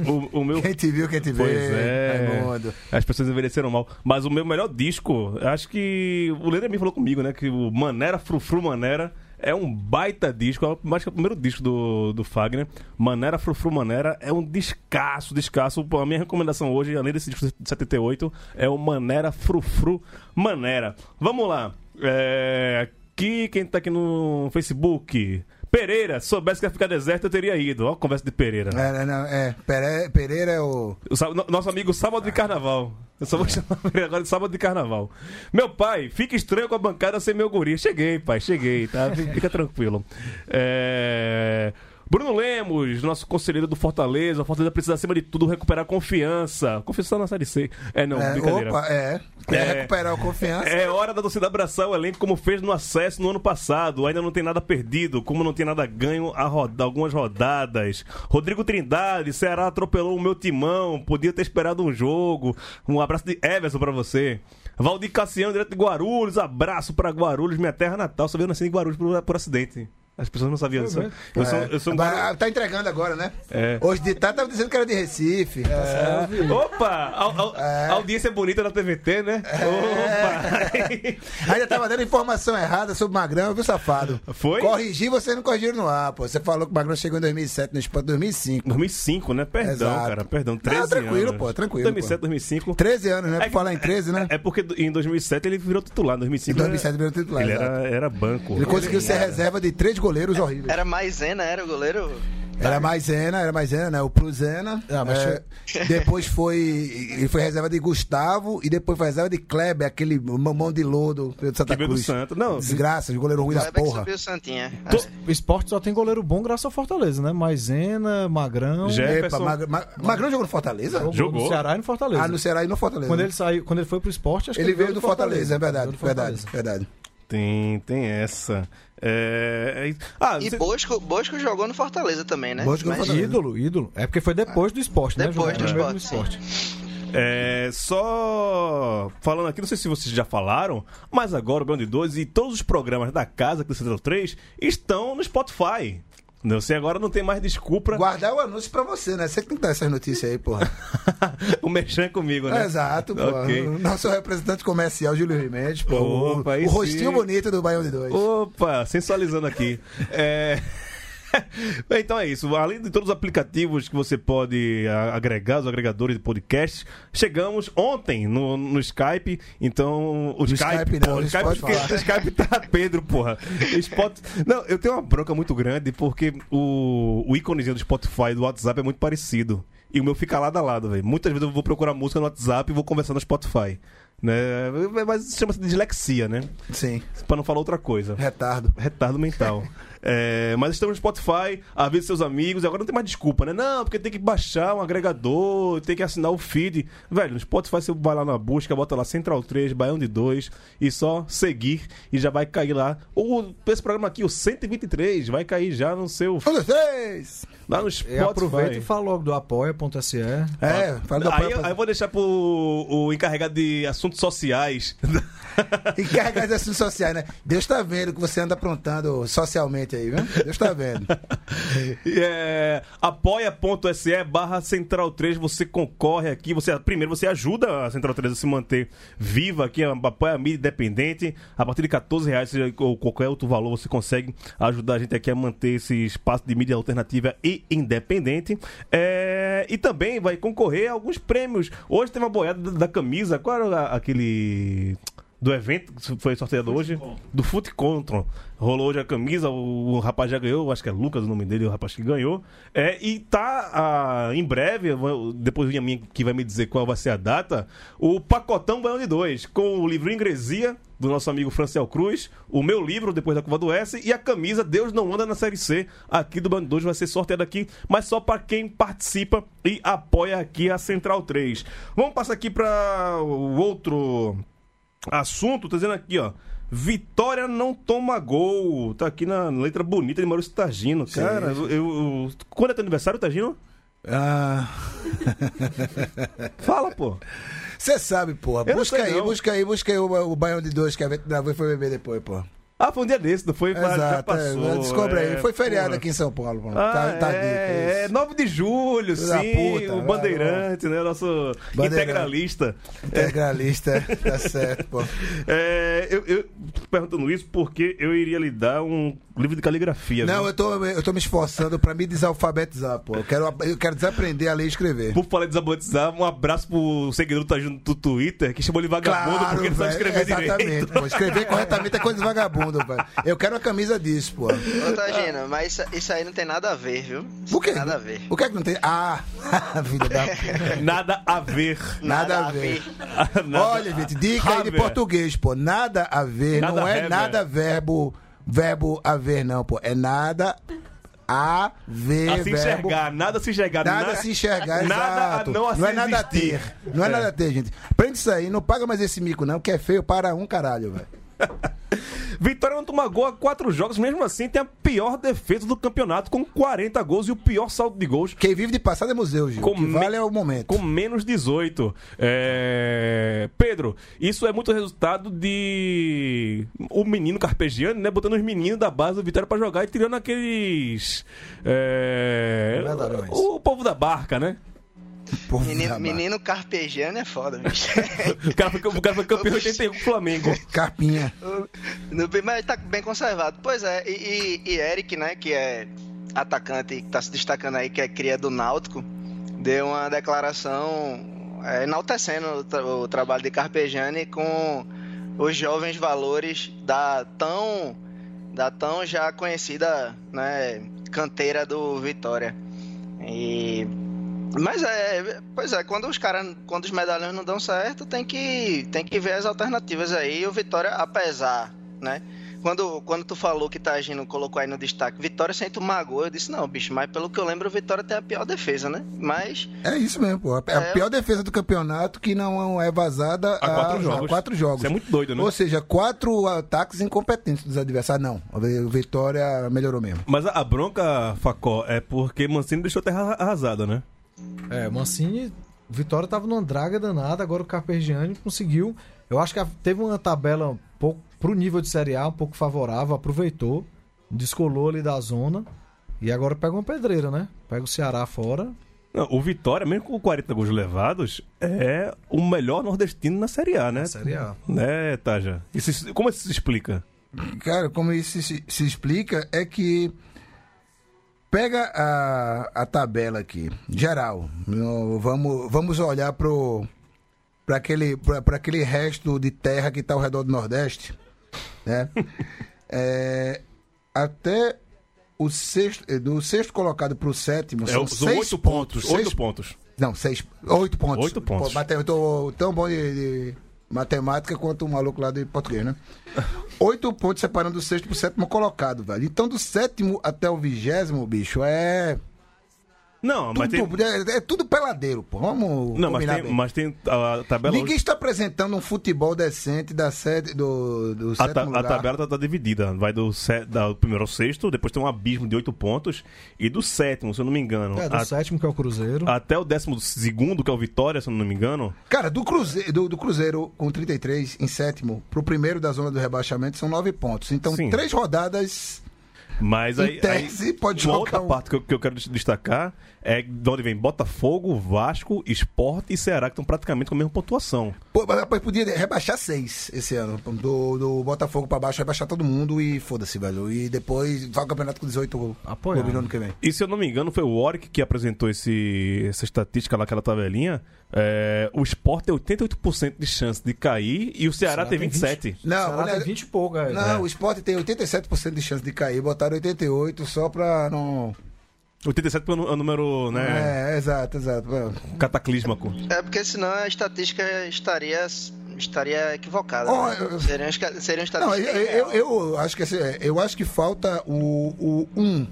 Speaker 3: O, o meu.
Speaker 1: Quem te viu, quem te vê.
Speaker 3: Pois é.
Speaker 1: Raimundo.
Speaker 3: As pessoas envelheceram mal. Mas o meu melhor disco, acho que o Leandro me falou comigo, né? Que o Manera Frufru Manera é um baita disco. Acho que é o primeiro disco do, do Fagner. Manera Frufru Manera é um descasso, descasso. A minha recomendação hoje, além desse disco de 78, é o Manera Frufru Manera. Vamos lá. É, aqui, quem tá aqui no Facebook? Pereira, se soubesse que ia ficar deserto, eu teria ido. Ó, a conversa de Pereira.
Speaker 1: É, não, não, é. Pere- Pereira é o.
Speaker 3: O nosso amigo Sábado de Carnaval. Eu só vou chamar ele agora de Sábado de Carnaval. Meu pai, fica estranho com a bancada sem meu guri. Cheguei, pai, cheguei, tá? Fica fica tranquilo. É... Bruno Lemos, nosso conselheiro do Fortaleza. O Fortaleza precisa, acima de tudo, recuperar a confiança. Confiança na Série C. É, não,
Speaker 1: É,
Speaker 3: brincadeira.
Speaker 1: opa, é. Quer
Speaker 3: É.
Speaker 1: recuperar a confiança.
Speaker 3: É hora da torcida abraçar o elenco como fez no acesso no ano passado. Ainda não tem nada perdido, como não tem nada ganho a roda, algumas rodadas. Rodrigo Trindade, Ceará atropelou o meu timão, podia ter esperado um jogo. Um abraço de Everson pra você. Valdir Cassiano, direto de Guarulhos, abraço pra Guarulhos, minha terra natal. Só veio nascendo em Guarulhos por, por acidente. As pessoas não sabiam disso.
Speaker 2: mesmo?
Speaker 3: Eu sou, eu sou um
Speaker 1: ah, tá entregando agora, né?
Speaker 3: É.
Speaker 1: Hoje de tarde tava dizendo que era de Recife. Tá certo.
Speaker 3: Opa! A, a-
Speaker 1: É.
Speaker 3: audiência bonita da TVT, né? Opa!
Speaker 1: Ainda tava dando informação errada sobre o Magrão, viu, safado?
Speaker 3: Foi?
Speaker 1: Corrigir, você não corrigiu no ar, pô. Você falou que o Magrão chegou em 2007 no Sport 2005.
Speaker 3: 2005, né? Perdão,
Speaker 1: Exato.
Speaker 3: cara, perdão. 13
Speaker 1: Não, tranquilo,
Speaker 3: anos.
Speaker 1: pô, tranquilo,
Speaker 3: 2007,
Speaker 1: pô.
Speaker 3: 2005.
Speaker 1: 13 anos, né? Pra
Speaker 3: É
Speaker 1: falar em 13, né?
Speaker 3: É porque em 2007 ele virou titular, em 2005
Speaker 1: Em 2007 virou titular,
Speaker 3: Ele era, era banco.
Speaker 1: Ele conseguiu ser reserva de três goleiros horríveis.
Speaker 4: Era maisena, era o goleiro?
Speaker 1: Era Maisena, era Maisena, né? O Pruzena.
Speaker 2: Ah, mas
Speaker 1: É, depois foi. Ele foi reserva de Gustavo e depois foi reserva de Kleber, aquele mamão de lodo de Santa
Speaker 3: Que veio do
Speaker 1: Cruz.
Speaker 3: Santos. Não,
Speaker 1: Desgraça, de goleiro ruim da
Speaker 4: Kleber que
Speaker 1: porra.
Speaker 4: subiu o Santinha.
Speaker 2: O esporte só tem goleiro bom graças ao Fortaleza, né? Maisena, Magrão.
Speaker 1: Epa. Mag- Ma- Magrão jogou no Fortaleza?
Speaker 2: Jogou,
Speaker 3: Jogou.
Speaker 2: no Ceará e no Fortaleza.
Speaker 1: Ah, no Ceará e no Fortaleza.
Speaker 2: Quando ele saiu, quando ele foi pro esporte, acho que
Speaker 1: Ele veio do Fortaleza, é verdade,
Speaker 2: do
Speaker 1: verdade,
Speaker 2: Fortaleza.
Speaker 1: verdade.
Speaker 3: tem, tem essa. É... é- Ah,
Speaker 4: E
Speaker 3: você-
Speaker 4: Bosco, Bosco jogou no Fortaleza também, né?
Speaker 1: Bosco
Speaker 4: Mas-.
Speaker 2: Ídolo, ídolo. É porque foi depois do esporte, né?
Speaker 4: Depois do
Speaker 2: primeiro
Speaker 4: esporte,
Speaker 2: esporte.
Speaker 3: É, só falando aqui, não sei se vocês já falaram, mas agora o Band 2 e todos os programas da casa aqui do Central 3 estão no Spotify. Não sei, agora não tem mais desculpa.
Speaker 1: Guardar o anúncio pra você, né? Você que tem que dar essas notícias aí, porra.
Speaker 3: o mexer comigo, né?
Speaker 1: Exato, pô.
Speaker 3: Ok.
Speaker 1: O Nosso representante comercial, Júlio Rimendes, pô.
Speaker 3: Opa,
Speaker 1: o o rostinho
Speaker 3: sim.
Speaker 1: bonito do Baião de Dois.
Speaker 3: Opa, sensualizando aqui. É... Então é isso. Além de todos os aplicativos que você pode a- agregar, os agregadores de podcast, chegamos ontem no, no Skype. Então, o Skype,
Speaker 1: Skype não, no
Speaker 3: Skype, porque Skype tá Pedro, porra. Spot... Não, eu tenho uma bronca muito grande porque o, o íconezinho do Spotify e do WhatsApp é muito parecido. E o meu fica lado a lado, velho. Muitas vezes eu vou procurar música no WhatsApp e vou conversar no Spotify. Né? Mas chama-se de dislexia, né?
Speaker 1: Sim,
Speaker 3: Pra não falar outra coisa.
Speaker 1: retardo.
Speaker 3: Retardo mental. É, mas estamos no Spotify, avise seus amigos, agora não tem mais desculpa, né? Não, porque tem que baixar um agregador, tem que assinar o feed. Velho, no Spotify você vai lá na busca, bota lá Central 3, Baião de 2, e só seguir, e já vai cair lá. O, esse programa aqui, o 123, vai cair já no seu.
Speaker 1: Um, dois, três!
Speaker 3: Lá no
Speaker 2: E
Speaker 3: Spotify.
Speaker 2: aproveita e fala logo do apoia.se.
Speaker 1: É, fala do
Speaker 3: Aí,
Speaker 1: apoio.
Speaker 3: aí eu vou deixar pro o encarregado de assuntos sociais.
Speaker 1: E carregar as assuntos sociais, né? Deus tá vendo o que você anda aprontando socialmente aí, viu? Deus tá vendo.
Speaker 3: É, apoia.se barra Central 3, você concorre aqui, você primeiro você ajuda a Central 3 a se manter viva aqui, apoia a mídia independente, a partir de 14 reais ou qualquer outro valor você consegue ajudar a gente aqui a manter esse espaço de mídia alternativa e independente. É, e também vai concorrer a alguns prêmios. Hoje tem uma boiada da, da camisa, qual era aquele do evento que foi sorteado hoje? Do Fute Control. Rolou hoje a camisa, o, o rapaz já ganhou, acho que é Lucas o nome dele, o rapaz que ganhou. É, e tá ah, em breve, vou- depois vem a minha que vai me dizer qual vai ser a data, o Pacotão Baião de 2, com o livro Ingresia, do nosso amigo Franciel Cruz, o meu livro, Depois da Curva do S, e a camisa Deus Não Anda na Série C, aqui do Bando 2, vai ser sorteado aqui, mas só para quem participa e apoia aqui a Central 3. Vamos passar aqui para o outro assunto, tá dizendo aqui, ó. Vitória não toma gol. Tá aqui na letra bonita de Maurício Tagino. Cara, eu, eu- Quando é teu aniversário, Tagino?
Speaker 1: Ah,
Speaker 3: Fala, pô.
Speaker 1: Você sabe,
Speaker 3: não
Speaker 1: Busca
Speaker 3: sei,
Speaker 1: aí, busca aí, busca aí o, o Baião de dois que a gente gravou e foi beber depois, pô.
Speaker 3: Ah, foi um dia desse, não foi? já
Speaker 1: Exato,
Speaker 3: passou.
Speaker 1: é, descobre aí.
Speaker 3: é,
Speaker 1: Foi feriado
Speaker 3: porra.
Speaker 1: aqui em São Paulo, pô.
Speaker 3: Ah,
Speaker 1: tá, tá
Speaker 3: é, é,
Speaker 1: dica,
Speaker 3: 9 de julho,
Speaker 1: Filho
Speaker 3: sim,
Speaker 1: puta,
Speaker 3: o Bandeirante, né, nosso
Speaker 1: Bandeirante.
Speaker 3: integralista.
Speaker 1: Integralista, tá certo, pô.
Speaker 3: É, eu, eu tô perguntando isso porque eu iria lhe dar um livro de caligrafia.
Speaker 1: Não,
Speaker 3: viu?
Speaker 1: eu tô, eu tô me esforçando pra me desalfabetizar, pô. Eu quero, eu quero desaprender a ler e escrever.
Speaker 3: Por falar em desabanizar, um abraço pro seguidor do do Twitter, que chamou ele vagabundo porque ele sabe escrever
Speaker 1: exatamente,
Speaker 3: direito.
Speaker 1: pô. Escrever corretamente é coisa de vagabundo, velho. Eu quero a camisa disso, pô.
Speaker 4: Ô, Tagino, mas isso, isso aí não tem nada a ver, viu? Isso
Speaker 1: O quê?
Speaker 4: Nada a ver.
Speaker 1: O que é que não tem? Ah, vida da.
Speaker 3: Nada a ver.
Speaker 1: Nada a ver.
Speaker 3: Nada
Speaker 1: Olha, gente, dica aí de português, pô. Nada a ver,
Speaker 3: Nada
Speaker 1: não é
Speaker 3: haver.
Speaker 1: nada verbo, verbo haver, não, pô. É nada a ver,
Speaker 3: A se
Speaker 1: verbo.
Speaker 3: enxergar, nada a se enxergar.
Speaker 1: Nada
Speaker 3: na-
Speaker 1: a se enxergar,
Speaker 3: Nada
Speaker 1: exato.
Speaker 3: a não a se
Speaker 1: é nada a ter. Não é,
Speaker 3: É.
Speaker 1: nada a ter, gente. Aprende isso aí, não paga mais esse mico, não, que é feio para um caralho, velho.
Speaker 3: Vitória não toma gol há quatro jogos, mesmo assim tem a pior defesa do campeonato, com 40 gols e o pior saldo de gols
Speaker 1: Quem vive de passado é museu, Gil.
Speaker 3: Com
Speaker 1: vale é o momento.
Speaker 3: com menos 18. É... Pedro, isso é muito resultado de o menino Carpegiani, né? Botando os meninos da base do Vitória pra jogar e tirando aqueles. É... O povo da barca, né?
Speaker 1: Porra,
Speaker 4: Menino, menino carpejano é foda, bicho.
Speaker 3: O cara foi, o cara foi campeão em 81 com o Flamengo.
Speaker 1: Carpinha.
Speaker 4: No- Mas tá bem conservado. Pois é, e, e- e Eric, né, que é atacante, que tá se destacando aí, que é cria do Náutico, deu uma declaração é, enaltecendo o, tra- o trabalho de Carpegiani com os jovens valores da tão, da tão já conhecida né, canteira do Vitória. E mas é, pois é, quando os caras, quando os medalhões não dão certo, tem que tem que ver as alternativas aí. E o Vitória, apesar, né? Quando, quando tu falou que Tagino colocou aí no destaque, Vitória sem tomar gol, eu disse, não, bicho, mas pelo que eu lembro, o Vitória tem a pior defesa, né? Mas,
Speaker 1: É isso mesmo, pô. É a pior defesa do campeonato que não é vazada
Speaker 3: Há quatro jogos.
Speaker 1: quatro jogos.
Speaker 3: Isso é muito doido, né?
Speaker 1: Ou seja, quatro ataques incompetentes dos adversários. Não, o Vitória melhorou mesmo.
Speaker 3: Mas a, a bronca, Facó, é porque Mancini deixou a terra arrasada, né?
Speaker 2: É, Mancini, o Vitória tava numa draga danada, agora o Carpegiani conseguiu. Eu acho que teve uma tabela um pouco pro nível de Série A, um pouco favorável, aproveitou, descolou ali da zona e agora pega uma pedreira, né? Pega o Ceará fora.
Speaker 3: Não, o Vitória, mesmo com 40 gols levados, é o melhor nordestino na Série A, né?
Speaker 2: Série A.
Speaker 3: Né, Taja? Isso, como isso se explica?
Speaker 1: Cara, como isso se, se explica é que pega a, a tabela aqui, geral. No- vamos, vamos olhar para aquele aquele resto de terra que está ao redor do Nordeste, né? É, até o sexto eh, do sexto colocado para o sétimo
Speaker 3: É,
Speaker 1: são,
Speaker 3: são
Speaker 1: seis
Speaker 3: oito pontos.
Speaker 1: seis
Speaker 3: Oito pontos.
Speaker 1: Não, seis. Oito pontos.
Speaker 3: Oito pontos.
Speaker 1: Pô, eu tô tão bom de, de matemática quanto o maluco lá de português, né? Oito pontos separando o sexto pro sétimo colocado, velho. Então, do sétimo até o vigésimo, bicho, é.
Speaker 3: Não, mas tem.
Speaker 1: Tudo, é, é tudo peladeiro, pô. Vamos.
Speaker 3: Não, mas tem,
Speaker 1: bem.
Speaker 3: mas tem a tabela.
Speaker 1: Ninguém está apresentando um futebol decente da sede, do, do
Speaker 3: A, ta- a tabela tá, tá dividida. Vai do, da- do primeiro ao sexto, depois tem um abismo de oito pontos. E do sétimo, se eu não me engano.
Speaker 2: É, do
Speaker 3: a-
Speaker 2: sétimo, que é o Cruzeiro.
Speaker 3: até o décimo segundo, que é o Vitória, se eu não me engano.
Speaker 1: Cara, do Cruzeiro, do, do Cruzeiro com 33 em sétimo pro primeiro da zona do rebaixamento são nove pontos. Então,
Speaker 3: Sim.
Speaker 1: três rodadas
Speaker 3: Mas
Speaker 1: Em
Speaker 3: aí.
Speaker 1: tese,
Speaker 3: aí
Speaker 1: pode
Speaker 3: uma outra
Speaker 1: um-
Speaker 3: parte que eu, que eu quero destacar é de onde vem Botafogo, Vasco, Esporte e Ceará, que estão praticamente com a mesma pontuação.
Speaker 1: Pô, mas podia rebaixar seis esse ano. Do, do Botafogo pra baixo, rebaixar todo mundo e foda-se, velho. E depois vai o campeonato com 18
Speaker 2: Apoiado.
Speaker 1: clubes no ano que vem.
Speaker 3: E se eu não me engano, foi o Warwick que apresentou esse, essa estatística lá, aquela tabelinha. É, o Sport tem 88% de chance de cair e o Ceará,
Speaker 2: Ceará
Speaker 3: tem
Speaker 2: tem
Speaker 3: 27%.
Speaker 2: O
Speaker 1: Não,
Speaker 2: Ceará
Speaker 1: olha,
Speaker 2: tem 20 e pouco, é.
Speaker 1: não o Sport tem 87% de chance de cair. Botaram 88 só pra não.
Speaker 3: 87% é o número né,
Speaker 1: É, exato, exato. Mano.
Speaker 3: cataclísmaco.
Speaker 4: é porque senão a estatística estaria, estaria equivocada.
Speaker 1: Ó,
Speaker 4: né?
Speaker 1: eu-
Speaker 4: Seria, uma esca- seria uma
Speaker 1: Não, eu, eu, eu acho que assim, é, eu acho que falta o, o 1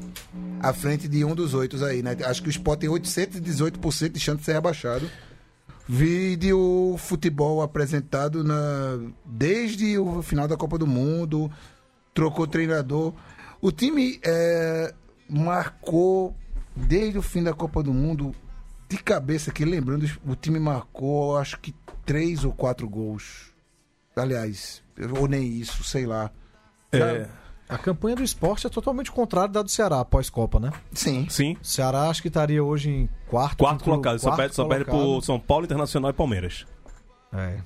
Speaker 1: à frente de um dos oito aí, né? Acho que o Sport tem 818% de chance de ser rebaixado. Vídeo futebol apresentado na, desde o final da Copa do Mundo, trocou treinador. O time é, marcou desde o fim da Copa do Mundo, de cabeça aqui, lembrando, o time marcou, acho que três ou quatro gols. Aliás, ou nem isso, sei lá.
Speaker 3: É,
Speaker 2: A campanha do esporte é totalmente contrária da do Ceará após Copa, né?
Speaker 1: Sim.
Speaker 3: sim.
Speaker 2: O Ceará acho que estaria hoje em quarto.
Speaker 3: Quarto colocado. Só
Speaker 2: quarto
Speaker 3: perde, só perde
Speaker 2: colocado.
Speaker 3: pro São Paulo, Internacional e Palmeiras.
Speaker 2: É.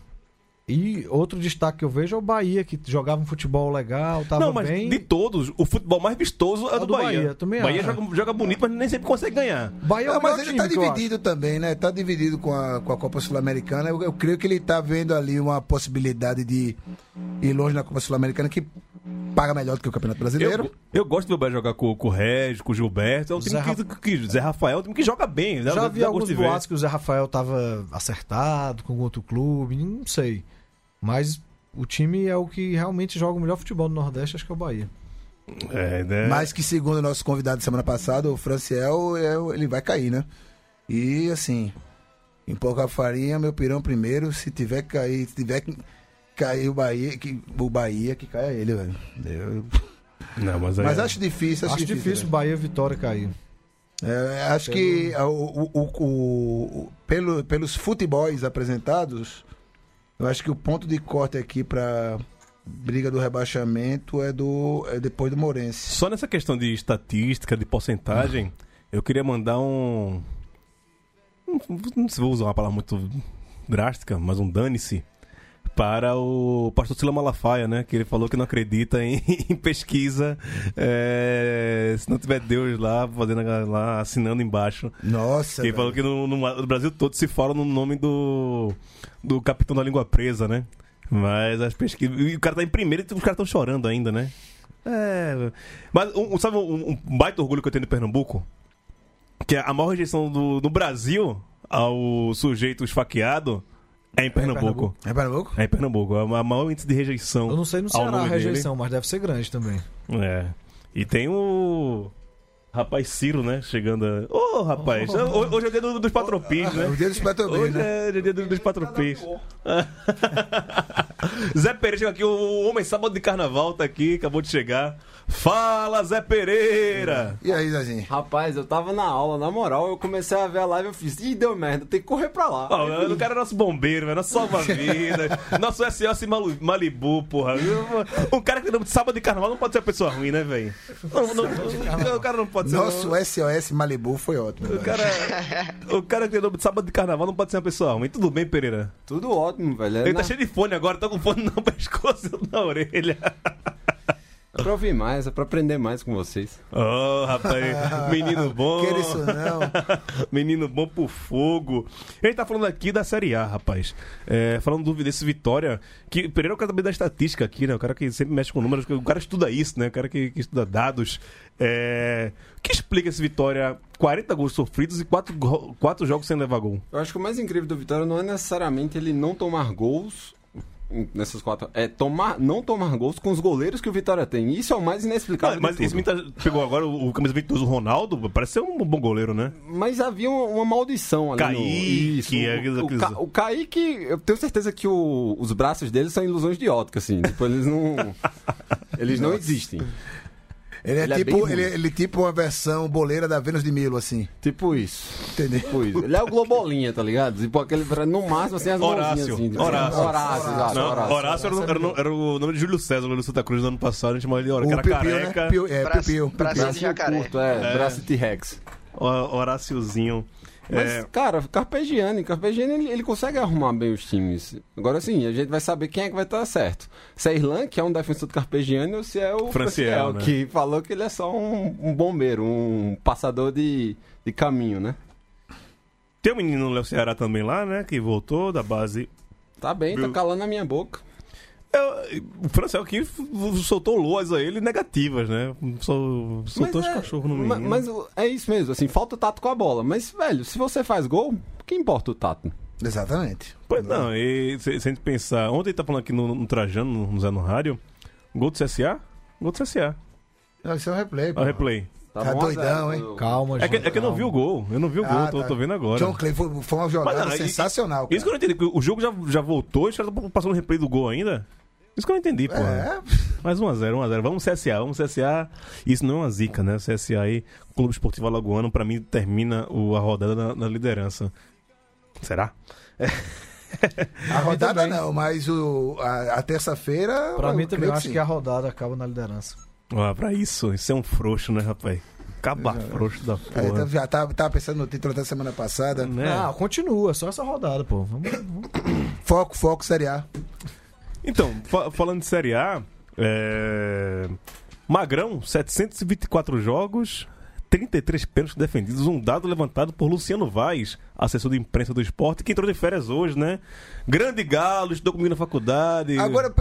Speaker 2: E outro destaque que eu vejo é o Bahia, que jogava um futebol legal, tava
Speaker 3: não, mas
Speaker 2: bem.
Speaker 3: de todos, o futebol mais vistoso é
Speaker 2: É
Speaker 3: do,
Speaker 2: do
Speaker 3: Bahia.
Speaker 2: Bahia, também
Speaker 3: Bahia joga, joga bonito, mas nem sempre consegue ganhar.
Speaker 2: Bahia é o
Speaker 1: Não, mas ele tá
Speaker 2: time, acho.
Speaker 1: dividido também, né? Tá dividido com a, com a Copa Sul-Americana. Eu, eu creio que ele tá vendo ali uma possibilidade de ir longe na Copa Sul-Americana que paga melhor do que o Campeonato Brasileiro.
Speaker 3: Eu, eu gosto de ver o Bahia jogar com, com o Regis, com o Gilberto. É um time
Speaker 2: Zé
Speaker 3: que, que- Zé Rafael é um time que joga bem. dá-
Speaker 2: Já
Speaker 3: dá
Speaker 2: vi alguns boatos que o Zé Rafael tava acertado com outro clube, não sei. Mas o time é o que realmente joga o melhor futebol do Nordeste, acho que é o Bahia.
Speaker 3: É, né?
Speaker 1: Mas que, segundo o nosso convidado semana passada, o Franciel, é o- ele vai cair, né? E, assim, em pouca farinha, meu pirão primeiro. Se tiver que cair, se tiver que cair o Bahia, que, o Bahia, que caia ele, velho. Eu-
Speaker 3: Não, mas, aí-
Speaker 1: Mas acho difícil, acho,
Speaker 2: Acho difícil o Bahia e Vitória cair.
Speaker 1: É, acho que o, o- o- o- o- pelo- pelos futebols apresentados, eu acho que o ponto de corte aqui para briga do rebaixamento é do é depois do Morense.
Speaker 3: Só nessa questão de estatística, de porcentagem, eu queria mandar um. Não sei se vou usar uma palavra muito drástica, mas um dane-se. Para o pastor Sila Malafaia, né? Que ele falou que não acredita em, em pesquisa é, se não tiver Deus lá, fazendo lá, assinando embaixo.
Speaker 1: Nossa,
Speaker 3: Ele
Speaker 1: velho.
Speaker 3: falou que no, no- no Brasil todo se fala no nome do, do capitão da língua presa, né? Mas as pesquisas. E o cara tá em primeiro e os caras estão chorando ainda, né? É. Mas um, sabe um, um baita orgulho que eu tenho de Pernambuco? Que a maior rejeição do, do Brasil ao sujeito esfaqueado é em Pernambuco.
Speaker 1: É Pernambuco?
Speaker 3: É em Pernambuco. É a maior índice de rejeição.
Speaker 2: Eu não sei no Ceará a
Speaker 3: nome dele.
Speaker 2: rejeição, mas deve ser grande também.
Speaker 3: É. E tem o. Rapaz Ciro, né? Chegando. a- Ô, rapaz! Ho- Hoje é o dia do- dos patropins, né?
Speaker 1: É o dia dos patrões,
Speaker 3: Hoje
Speaker 1: né?
Speaker 3: é dia do- dos patropins. Zé Pereira chegou aqui, o homem sábado de carnaval tá aqui, acabou de chegar. Fala, Zé Pereira!
Speaker 1: E aí, Zezinho?
Speaker 6: Rapaz, eu tava na aula, na moral, eu comecei a ver a live e eu fiz, ih, deu merda, tem que correr pra lá.
Speaker 3: O cara é nosso bombeiro, velho, nosso salva-vidas, nosso SOS Malu- Malibu, porra. Um cara que tem nome de sábado de carnaval não pode ser uma pessoa ruim, né, velho? Não, não, o cara não pode ser.
Speaker 1: Nosso SOS Malibu foi ótimo.
Speaker 3: O
Speaker 1: velho.
Speaker 3: cara, o cara que tem nome de sábado de carnaval não pode ser uma pessoa ruim. Tudo bem, Pereira?
Speaker 6: Tudo ótimo, velho. É,
Speaker 3: Ele
Speaker 6: na-
Speaker 3: tá cheio de fone agora, tá com fone no pescoço e na orelha.
Speaker 6: É pra ouvir mais, é pra aprender mais com vocês.
Speaker 3: Oh, rapaz, menino bom.
Speaker 1: Queira isso não.
Speaker 3: Menino bom pro fogo. A gente tá falando aqui da Série A, rapaz. É, falando do, desse Vitória. Que Pereira é o cara também da estatística aqui, né? O cara que sempre mexe com números. O cara estuda isso, né? O cara que, que estuda dados. É, o que explica esse Vitória? 40 gols sofridos e 4, 4 jogos sem levar gol.
Speaker 6: Eu acho que o mais incrível do Vitória não é necessariamente ele não tomar gols nessas quatro. É tomar, não tomar gols com os goleiros que o Vitória tem. Isso é o mais inexplicável.
Speaker 3: Ah, mas esse. Minta pegou agora o, o camisa 22, o Ronaldo. Parece ser um bom goleiro, né?
Speaker 6: Mas havia uma, uma maldição ali.
Speaker 3: Kaique,
Speaker 6: no... Isso,
Speaker 3: é,
Speaker 6: o, o, o Kaique, eu tenho certeza que o- os braços dele são ilusões de ótica, assim. Tipo, eles não. eles não existem.
Speaker 1: Ele é,
Speaker 6: Ele é
Speaker 1: tipo, ele, ele é tipo uma versão boleira da Vênus de Milo, assim.
Speaker 6: Tipo isso.
Speaker 1: Entendeu?
Speaker 6: Tipo isso. Ele é o Globolinha, tá ligado? Tipo, aquele, no máximo, assim, as
Speaker 3: Horácio.
Speaker 6: assim. tipo,
Speaker 3: Horácio.
Speaker 6: Horácio, exato.
Speaker 3: Não,
Speaker 6: Horácio.
Speaker 3: Horácio, era, o- era o- era o nome de Júlio César, no Santa Cruz, no ano passado. A gente chamava ele de Horácio, era
Speaker 1: né?
Speaker 3: careca.
Speaker 1: Piu, é,
Speaker 4: Braço-
Speaker 1: Piu-Piu.
Speaker 4: braço-
Speaker 1: Piu-Piu.
Speaker 4: de jacaré.
Speaker 6: curto, é, braço T-Rex.
Speaker 3: Ho- Horáciozinho.
Speaker 6: Mas,
Speaker 3: É,
Speaker 6: cara, Carpegiani, Carpegiani ele, ele consegue arrumar bem os times. Agora sim, a gente vai saber quem é que vai estar certo. Se é Irlan, que é um defensor do Carpegiani, ou se é o
Speaker 3: Franciel,
Speaker 6: Franciel,
Speaker 3: né?
Speaker 6: que falou que ele é só um, um bombeiro, um passador de, de caminho, né?
Speaker 3: tem um menino no Léo Ceará também lá, né? Que voltou da base.
Speaker 6: Tá bem, tá calando a minha boca.
Speaker 3: Eu- o Franciel aqui f- soltou loas a ele negativas, né? Sol- soltou os
Speaker 6: é,
Speaker 3: cachorros no menino.
Speaker 6: Mas o- é isso mesmo, assim, falta o tato com a bola. Mas, velho, se você faz gol, que importa o tato?
Speaker 1: Exatamente.
Speaker 3: Pois não, e se, se a gente pensar. Ontem ele tá falando aqui no, no Trajano, no Zé no Rádio. Gol do CSA? Gol do CSA.
Speaker 1: Não, isso é um replay. Pô.
Speaker 3: o replay.
Speaker 1: Tá
Speaker 6: a
Speaker 1: doidão,
Speaker 6: zero,
Speaker 1: hein?
Speaker 2: Calma,
Speaker 3: É que,
Speaker 2: gente,
Speaker 3: é que eu não vi o gol. Eu não vi o gol,
Speaker 1: Ah,
Speaker 3: tô,
Speaker 1: tá.
Speaker 3: tô vendo agora.
Speaker 1: John Clay foi, foi uma jogada
Speaker 3: Mas não, e-
Speaker 1: sensacional. Cara.
Speaker 3: Isso que eu não entendi, que o jogo já, já voltou e os caras estão passando o replay do gol ainda? Isso que eu não entendi, pô.
Speaker 1: É,
Speaker 3: Mais 1x0, 1x0. Vamos CSA, vamos CSA. Isso não é uma zica, né? CSA aí, Clube Esportivo Alagoano, pra mim, termina o- a rodada na, na liderança. Será?
Speaker 1: a rodada não, mas o, a, a terça-feira.
Speaker 2: Pra
Speaker 1: eu
Speaker 2: mim também eu acho
Speaker 1: sim.
Speaker 2: que a rodada acaba na liderança.
Speaker 3: Ah, pra isso, isso é um frouxo, né, rapaz? Caba frouxo da
Speaker 1: É,
Speaker 3: porra.
Speaker 1: já tava, tava pensando no título até semana passada.
Speaker 3: Né?
Speaker 2: Ah, continua, só essa rodada, pô. Vamos, vamos-
Speaker 1: Foco, foco, Série A.
Speaker 3: Então, fa- falando de Série A, é... Magrão, 724 jogos, 33 pênaltis defendidos, um dado levantado por Luciano Vaz, assessor de imprensa do esporte, que entrou de férias hoje, né? Grande Galo, estudou comigo na faculdade.
Speaker 1: Agora,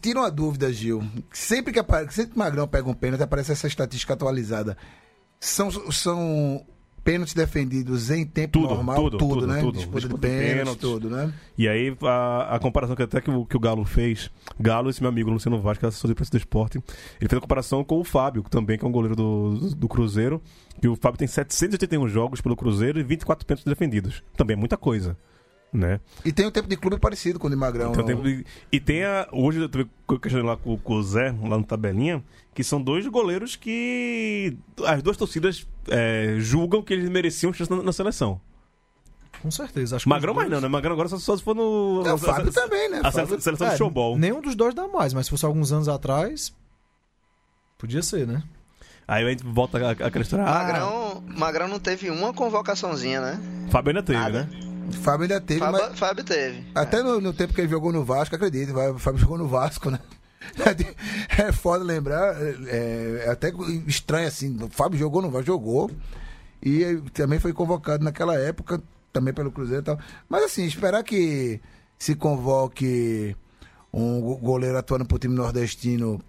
Speaker 1: tira uma dúvida, Gil. Sempre que. Sempre que Magrão pega um pênalti, aparece essa estatística atualizada. São, são pênaltis defendidos em tempo
Speaker 3: Tudo,
Speaker 1: normal?
Speaker 3: tudo, tudo,
Speaker 1: né?
Speaker 3: tudo.
Speaker 1: Disputa
Speaker 3: Disputa de
Speaker 1: pênaltis,
Speaker 3: pênaltis.
Speaker 1: tudo, né?
Speaker 3: E aí, a, a comparação que até que o, que o Galo fez, Galo, esse meu amigo Luciano Vaz, que é assessor de imprensa do esporte, ele fez a comparação com o Fábio, que também que é um goleiro do, do, do Cruzeiro, que o Fábio tem 781 jogos pelo Cruzeiro e 24 pênaltis defendidos. Também é muita coisa, né?
Speaker 1: E tem um tempo de clube parecido com o de Magrão.
Speaker 3: Então,
Speaker 1: não?
Speaker 3: tem- e- e tem a. Hoje eu tive questionando lá com, com o Zé, lá no tabelinha, que são dois goleiros que as duas torcidas é, julgam que eles mereciam chance na, na seleção.
Speaker 2: com certeza. Acho
Speaker 3: Magrão mais
Speaker 2: dois-
Speaker 3: não, né? Magrão agora só, só se for no.
Speaker 1: É, o Fábio também, né?
Speaker 3: A
Speaker 1: Fábio-
Speaker 3: sele- seleção
Speaker 2: É,
Speaker 3: de showball.
Speaker 2: Nenhum dos dois dá mais, mas se fosse alguns anos atrás, podia ser, né?
Speaker 3: Aí a gente volta a, a questionar. Ah,
Speaker 4: Magrão, Magrão não teve uma convocaçãozinha, né?
Speaker 3: Fábio ainda teve,
Speaker 4: Nada.
Speaker 3: né?
Speaker 1: Fábio ainda teve, mas
Speaker 4: Fábio, Fábio teve.
Speaker 1: até no, no tempo que ele jogou no Vasco, acredito, o Fábio jogou no Vasco, né? É foda lembrar, é, é até estranho assim, o Fábio jogou no Vasco, jogou, e também foi convocado naquela época, também pelo Cruzeiro e tal. Mas assim, esperar que se convoque um go- goleiro atuando pro time nordestino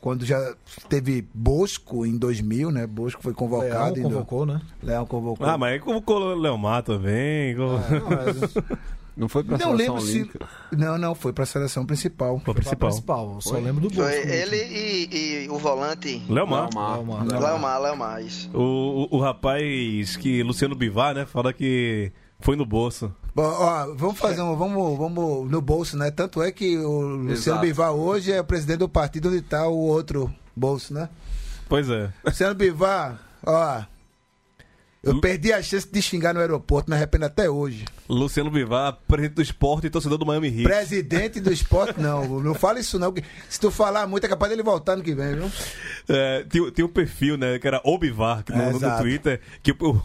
Speaker 1: quando já teve Bosco em 2000, né? Bosco foi
Speaker 2: Leão
Speaker 1: convocado. do-
Speaker 2: convocou, né?
Speaker 1: Leão convocou.
Speaker 3: Ah, mas aí colocou o Leomar também. co-
Speaker 6: Não foi pra
Speaker 1: Não
Speaker 6: seleção
Speaker 1: lembro se. Não, não, foi pra seleção principal.
Speaker 3: Foi principal.
Speaker 2: principal. Eu só
Speaker 6: Foi?
Speaker 2: lembro do Bosco.
Speaker 4: Foi ele e, e o volante.
Speaker 3: Leomar.
Speaker 6: Leomar.
Speaker 2: Leomar.
Speaker 4: Leomar, Leomar, isso.
Speaker 3: O, o, o rapaz que Luciano Bivar, né? Fala que foi no bolso.
Speaker 1: Bom, ó, vamos fazer um. Vamos, vamos no bolso, né? Tanto é que o Luciano
Speaker 6: Exato.
Speaker 1: Bivar hoje é o presidente do partido onde tá o outro bolso, né?
Speaker 3: Pois é.
Speaker 1: Luciano Bivar, ó. Eu
Speaker 3: Lu-
Speaker 1: perdi a chance de xingar no aeroporto, me arrependo até hoje.
Speaker 3: Luciano Bivar, presidente do esporte e torcedor do Miami Heat.
Speaker 1: Presidente do esporte, não. Não fala isso, não. Se tu falar muito, é capaz dele voltar no que vem, viu?
Speaker 3: É, tinha, tinha um perfil, né? Que era Obivar, que no,
Speaker 1: É,
Speaker 3: no. Twitter, que o,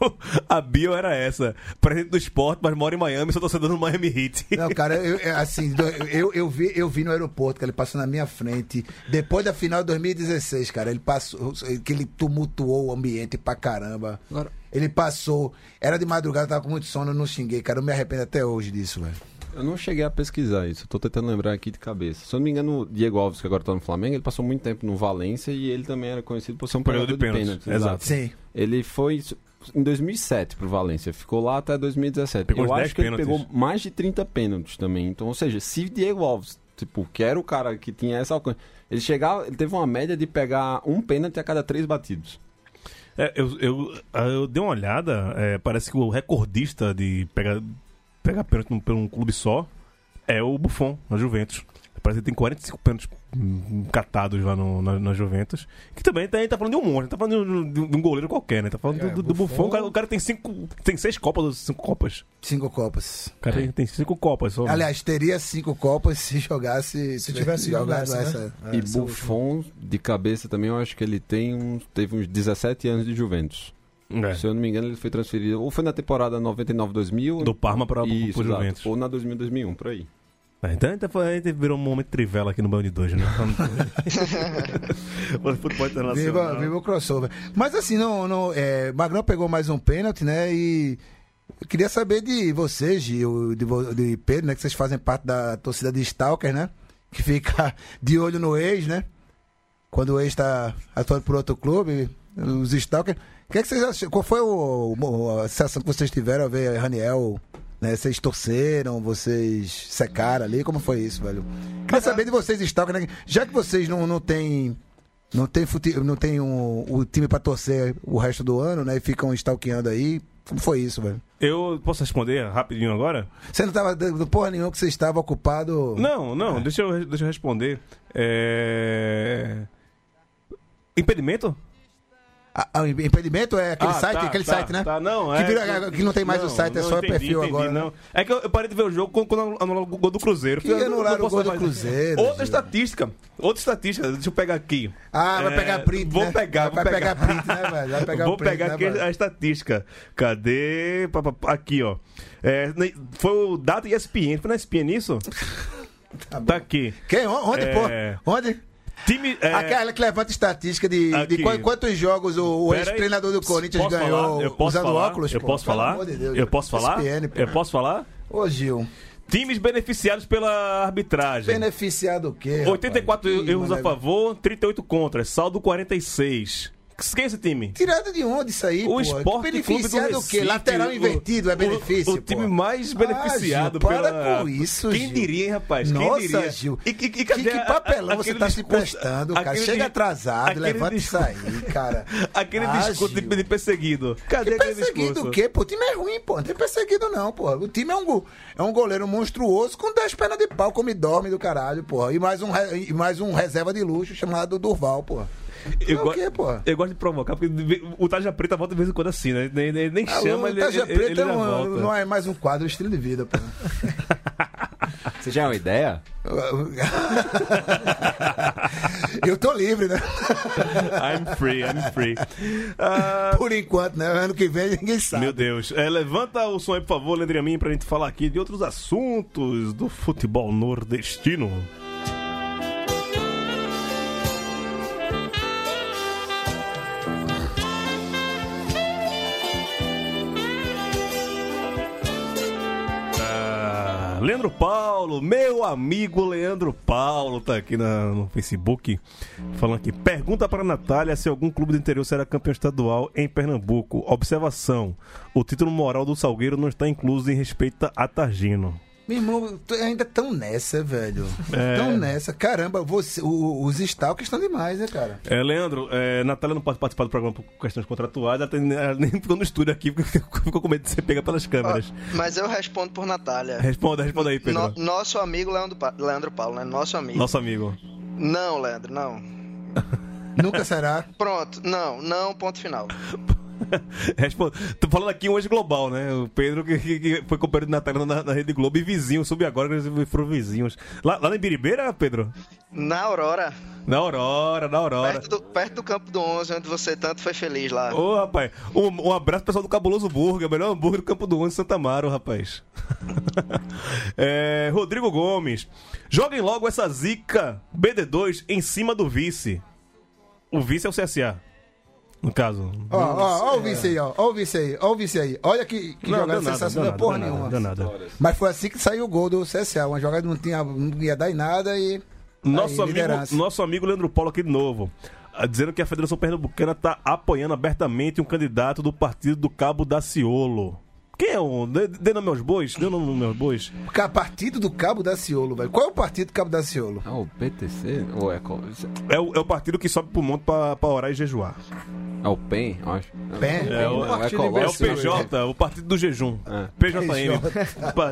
Speaker 3: a bio era essa. Presidente do esporte, mas mora em Miami, sou torcedor do Miami Heat.
Speaker 1: Não, cara, eu, eu- assim, eu, eu, vi, eu vi no aeroporto que ele passou na minha frente. Depois da final de 2016, cara, ele passou. Que ele tumultuou o ambiente pra caramba.
Speaker 6: Agora-
Speaker 1: Ele passou. Era de madrugada, tava com muito sono, eu não xinguei, cara. Eu me arrependo até hoje disso, velho.
Speaker 6: Eu não cheguei a pesquisar isso, tô tentando lembrar aqui de cabeça. Se eu não me engano, o Diego Alves, que agora tá no Flamengo, ele passou muito tempo no Valência e ele também era conhecido por ser um
Speaker 3: pegador de
Speaker 6: de
Speaker 3: pênaltis. exato.
Speaker 1: Sim.
Speaker 6: Ele foi em 2007 pro Valência, ficou lá até 2017.
Speaker 3: Pegou
Speaker 6: eu
Speaker 3: 10
Speaker 6: acho que ele
Speaker 3: pênaltis.
Speaker 6: pegou mais de 30 pênaltis também. Então, ou seja, se Diego Alves, tipo, que era o cara que tinha essa alcance, ele chegava, ele teve uma média de pegar um pênalti a cada três batidos.
Speaker 3: É, eu, eu, eu dei uma olhada, é, parece que o recordista de pegar, pegar pênalti por um clube só é o Buffon, na Juventus. Parece que tem 45 pênaltis catados lá no, na, na Juventus. Que também tá, tá falando de um monte, tá falando de um, de um- um goleiro qualquer, né? Tá falando
Speaker 2: É,
Speaker 3: do, do
Speaker 2: Buffon-.
Speaker 3: O cara, o cara tem, cinco, tem seis Copas, ou cinco Copas.
Speaker 1: Cinco Copas.
Speaker 3: O cara tem, tem cinco Copas só.
Speaker 1: Aliás, teria cinco Copas se jogasse.
Speaker 2: Se tivesse
Speaker 1: jogado
Speaker 2: nessa,
Speaker 1: essa.
Speaker 2: né? É,
Speaker 6: e
Speaker 2: essa
Speaker 6: Buffon, de cabeça também, eu acho que ele tem uns, teve uns 17 anos de Juventus.
Speaker 3: É.
Speaker 6: Se eu não me engano, ele foi transferido, ou foi na temporada 99-2000.
Speaker 3: Do Parma pro
Speaker 6: exato.
Speaker 3: Juventus.
Speaker 6: Ou na 2000-2001, por aí.
Speaker 3: É, Então a gente, a gente virou um momento trivela aqui no Band de dois, né? Falando de futebol.
Speaker 1: Viva, viva o crossover. Mas assim, não, não, é, Magrão pegou mais um pênalti, né? E queria saber de vocês, Gil, de, de Pedro, né? Que vocês fazem parte da torcida de Stalker, né? Que fica de olho no ex, né? Quando o ex está atuando por outro clube, os Stalker. O que, é que vocês acham? Qual foi o, a sensação que vocês tiveram ao ver Raniel? Né? Vocês torceram, vocês secaram ali? Como foi isso, velho? Queria saber de vocês, Stalker, né? Já que vocês não, não têm. Não tem, fute... não tem um, o time pra torcer o resto do ano, né? E ficam stalkeando aí. Como foi isso, velho?
Speaker 3: Eu posso responder rapidinho agora?
Speaker 1: Você não tava dando porra nenhuma que você estava ocupado.
Speaker 3: Não, não,
Speaker 1: É.
Speaker 3: deixa, eu, deixa eu responder. É... Impedimento?
Speaker 1: O impedimento é aquele
Speaker 3: Ah,
Speaker 1: site,
Speaker 3: tá,
Speaker 1: aquele
Speaker 3: tá,
Speaker 1: site, né?
Speaker 3: Tá, não,
Speaker 1: Que
Speaker 3: é,
Speaker 1: vira- que não tem mais o site, é só o perfil agora, né?
Speaker 3: Não. É que eu, eu parei de ver o jogo quando, anularam o gol do Cruzeiro.
Speaker 1: Que
Speaker 3: não-
Speaker 1: anularam
Speaker 3: não
Speaker 1: o gol do Cruzeiro,
Speaker 3: Outra
Speaker 1: Gil.
Speaker 3: estatística. Outra estatística. Deixa eu pegar aqui.
Speaker 1: Ah, vai
Speaker 3: É,
Speaker 1: pegar print,
Speaker 3: Vou
Speaker 1: né?
Speaker 3: pegar,
Speaker 1: Vai
Speaker 3: vou
Speaker 1: pegar print, né, velho? Vai pegar
Speaker 3: vou
Speaker 1: print,
Speaker 3: pegar
Speaker 1: né,
Speaker 3: aqui
Speaker 1: velho?
Speaker 3: a estatística. Cadê? Aqui, ó. É, foi o dado ESPN. Foi na ESPN isso? Tá, aqui.
Speaker 1: Quem? Onde,
Speaker 3: É.
Speaker 1: pô? Onde?
Speaker 3: Time. é,
Speaker 1: Aquela que levanta estatística de, de quantos jogos o, ex-treinador do Corinthians
Speaker 3: Posso
Speaker 1: ganhou?
Speaker 3: Eu posso
Speaker 1: usando
Speaker 3: falar?
Speaker 1: óculos.
Speaker 3: Eu
Speaker 1: pô?
Speaker 3: posso falar?
Speaker 1: de Deus,
Speaker 3: eu posso falar?
Speaker 1: ESPN, pô.
Speaker 3: eu posso falar?
Speaker 1: Ô, Gil,
Speaker 3: Times beneficiados pela arbitragem.
Speaker 1: beneficiado o quê?
Speaker 3: 84
Speaker 1: rapaz?
Speaker 3: Erros a
Speaker 1: mano,
Speaker 3: favor, 38 contra. Saldo 46. Quem é esse time?
Speaker 1: Tirado de onde isso aí,
Speaker 3: O
Speaker 1: pô?
Speaker 3: Esporte Clube do
Speaker 1: Beneficiado o quê?
Speaker 3: Recife,
Speaker 1: Lateral
Speaker 3: o-
Speaker 1: invertido é
Speaker 3: o-
Speaker 1: benefício,
Speaker 3: O, time
Speaker 1: pô.
Speaker 3: mais beneficiado
Speaker 1: Ah, Gil, para
Speaker 3: pela...
Speaker 1: com isso,
Speaker 3: Quem
Speaker 1: Gil.
Speaker 3: diria, hein, rapaz? Quem
Speaker 1: Nossa,
Speaker 3: diria?
Speaker 1: Gil.
Speaker 3: E, e, e
Speaker 1: Que, que papelão você tá se
Speaker 3: discurso-
Speaker 1: prestando, cara. Chega atrasado, levanta
Speaker 3: dis-
Speaker 1: isso aí, cara.
Speaker 3: Aquele
Speaker 1: Ah,
Speaker 3: discurso de,
Speaker 1: Gil.
Speaker 3: de perseguido. Cadê
Speaker 1: Que
Speaker 3: aquele
Speaker 1: perseguido
Speaker 3: discurso?
Speaker 1: o quê? Pô, o time é ruim, pô. Não tem perseguido, não, pô. O time é um, go- é um goleiro monstruoso com 10 pernas de pau, come e dorme do caralho, pô. E mais um, re- e mais um reserva de luxo chamado Durval, pô.
Speaker 3: Eu,
Speaker 1: É o
Speaker 3: go-
Speaker 1: quê, pô?
Speaker 3: eu gosto de provocar, porque o Taja Preta volta de vez em quando assim, né? Nem, nem, nem chama,
Speaker 1: o
Speaker 3: ele,
Speaker 1: Taja
Speaker 3: ele,
Speaker 1: Preta
Speaker 3: ele
Speaker 1: é um- não é mais um quadro, é um estilo de vida, pô.
Speaker 6: Você já é uma ideia?
Speaker 1: Eu tô livre, né?
Speaker 3: I'm free, I'm free. Ah,
Speaker 1: Por enquanto, né? Ano que vem ninguém sabe.
Speaker 3: Meu Deus. É, levanta o som aí, por favor, Leandro e a mim, pra gente falar aqui de outros assuntos do futebol nordestino. Leandro Paulo, meu amigo Leandro Paulo, tá aqui na- no Facebook falando aqui. Pergunta para Natália se algum clube do interior será campeão estadual em Pernambuco. Observação: o título moral do Salgueiro não está incluso em respeito a Targino.
Speaker 1: Meu irmão, tu- ainda tão nessa, velho.
Speaker 3: É.
Speaker 1: Tão nessa. Caramba, você, o- os stalkers estão demais, né, cara?
Speaker 3: É, Leandro, é, Natália não pode participar do programa por questões contratuais, ela, tem- ela nem ficou no estúdio aqui porque ficou com medo de ser pega pelas câmeras.
Speaker 4: Mas eu respondo por Natália.
Speaker 3: Responda, responda aí, Pedro.
Speaker 4: No- nosso amigo Leandro, Pa- Leandro Paulo, né? Nosso amigo.
Speaker 3: Nosso amigo.
Speaker 4: Não, Leandro, não.
Speaker 1: Nunca será.
Speaker 4: Pronto, não, não, ponto final.
Speaker 3: Responda. Tô falando aqui hoje global, né? O Pedro que, que- que foi companheiro de Natália na, na Rede Globo e vizinho, subi agora, eles foram vizinhos. Lá, lá na Biribeira, Pedro?
Speaker 4: Na Aurora,
Speaker 3: Na Aurora, na Aurora.
Speaker 4: perto do, perto do campo do 11, onde você tanto foi feliz lá.
Speaker 3: Ô, rapaz, um, um abraço pro pessoal do Cabuloso Burger, o melhor hambúrguer do Campo do Onze, Santa Amaro, rapaz. É, Rodrigo Gomes, joguem logo essa zica BD2 em cima do vice. O vice é o CSA, no caso.
Speaker 1: Ó, ó, ó o vice aí, ó. Ó o vice aí, ó o vice aí. Olha que, que
Speaker 3: Não,
Speaker 1: jogada sensacional. Porra nenhuma. Mas foi assim que saiu o gol do CSA. Uma jogada que não, tinha, não ia dar em nada e.
Speaker 3: Nosso
Speaker 1: aí,
Speaker 3: amigo, nosso amigo Leandro Paulo aqui de novo. ah, Dizendo que a Federação Pernambucana está apoiando abertamente um candidato do partido do Cabo Daciolo. Quem é o. Dê, dê nome aos bois? Dê nome aos meus bois?
Speaker 1: Partido do Cabo Daciolo, velho. Qual é o partido do Cabo Daciolo?
Speaker 6: É o PTC? Ou é, qual-
Speaker 3: É o, é o partido que sobe pro monte pra, pra orar e jejuar.
Speaker 6: é o PEN, eu acho.
Speaker 1: PEN?
Speaker 3: É o-
Speaker 6: Partido
Speaker 3: É o
Speaker 6: Ecológico.
Speaker 3: PJ, o partido do jejum.
Speaker 6: É.
Speaker 3: PJM.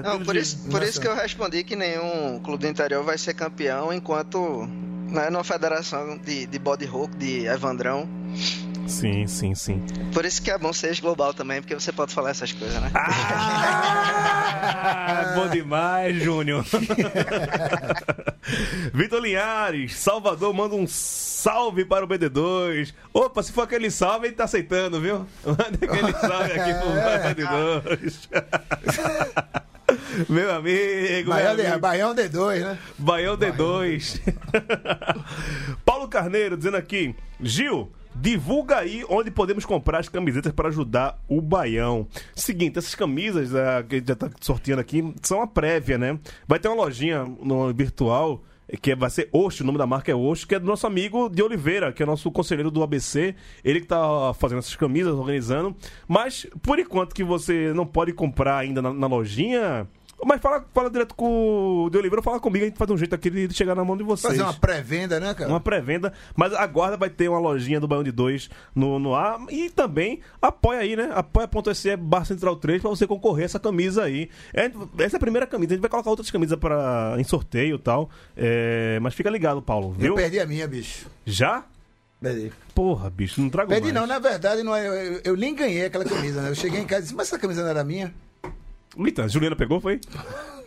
Speaker 4: Não, por isso, por isso que eu respondi que nenhum clube do interior vai ser campeão enquanto né, numa federação de, de body hook, de Evandrão.
Speaker 3: Sim, sim, sim.
Speaker 4: Por isso que é bom ser global também, porque você pode falar essas coisas, né?
Speaker 3: Ah, bom demais, Júnior. Vitor Linhares, Salvador manda um salve para o BD2. Opa, se for aquele salve, ele tá aceitando, viu? Manda aquele salve aqui pro BD2. Meu amigo, meu
Speaker 1: Baião,
Speaker 3: amigo.
Speaker 1: de, Baião D2, né?
Speaker 3: Baião D2. Paulo Carneiro dizendo aqui: Gil, divulga aí onde podemos comprar as camisetas para ajudar o Baião. Seguinte, essas camisas ah, que a gente já tá sorteando aqui são a prévia, né? Vai ter uma lojinha no virtual. Que vai ser Oxo, o nome da marca é Oxo, que é do nosso amigo de Oliveira, que é nosso conselheiro do ABC. Ele que tá fazendo essas camisas, organizando. Mas, por enquanto que você não pode comprar ainda na, na lojinha, Mas fala, fala direto com o de Oliveira, fala comigo, a gente faz um jeito aqui de chegar na mão de vocês.
Speaker 1: Fazer uma pré-venda, né, cara?
Speaker 3: Uma pré-venda, mas aguarda, vai ter uma lojinha do Baião de 2 no, no ar. E também apoia aí, né? Apoia.se barra Central 3 pra você concorrer a essa camisa aí. É, essa é a primeira camisa, a gente vai colocar outras camisas pra, em sorteio e tal. É, mas fica ligado, Paulo,
Speaker 1: Eu
Speaker 3: viu?
Speaker 1: perdi a minha, bicho.
Speaker 3: Já?
Speaker 1: Perdi.
Speaker 3: Porra, bicho, não trago
Speaker 1: Perdi
Speaker 3: mais.
Speaker 1: não, na verdade, não é, eu, eu- eu nem ganhei aquela camisa, né? Eu cheguei em casa e disse, mas essa camisa não era minha.
Speaker 3: Eita, Juliana pegou, foi?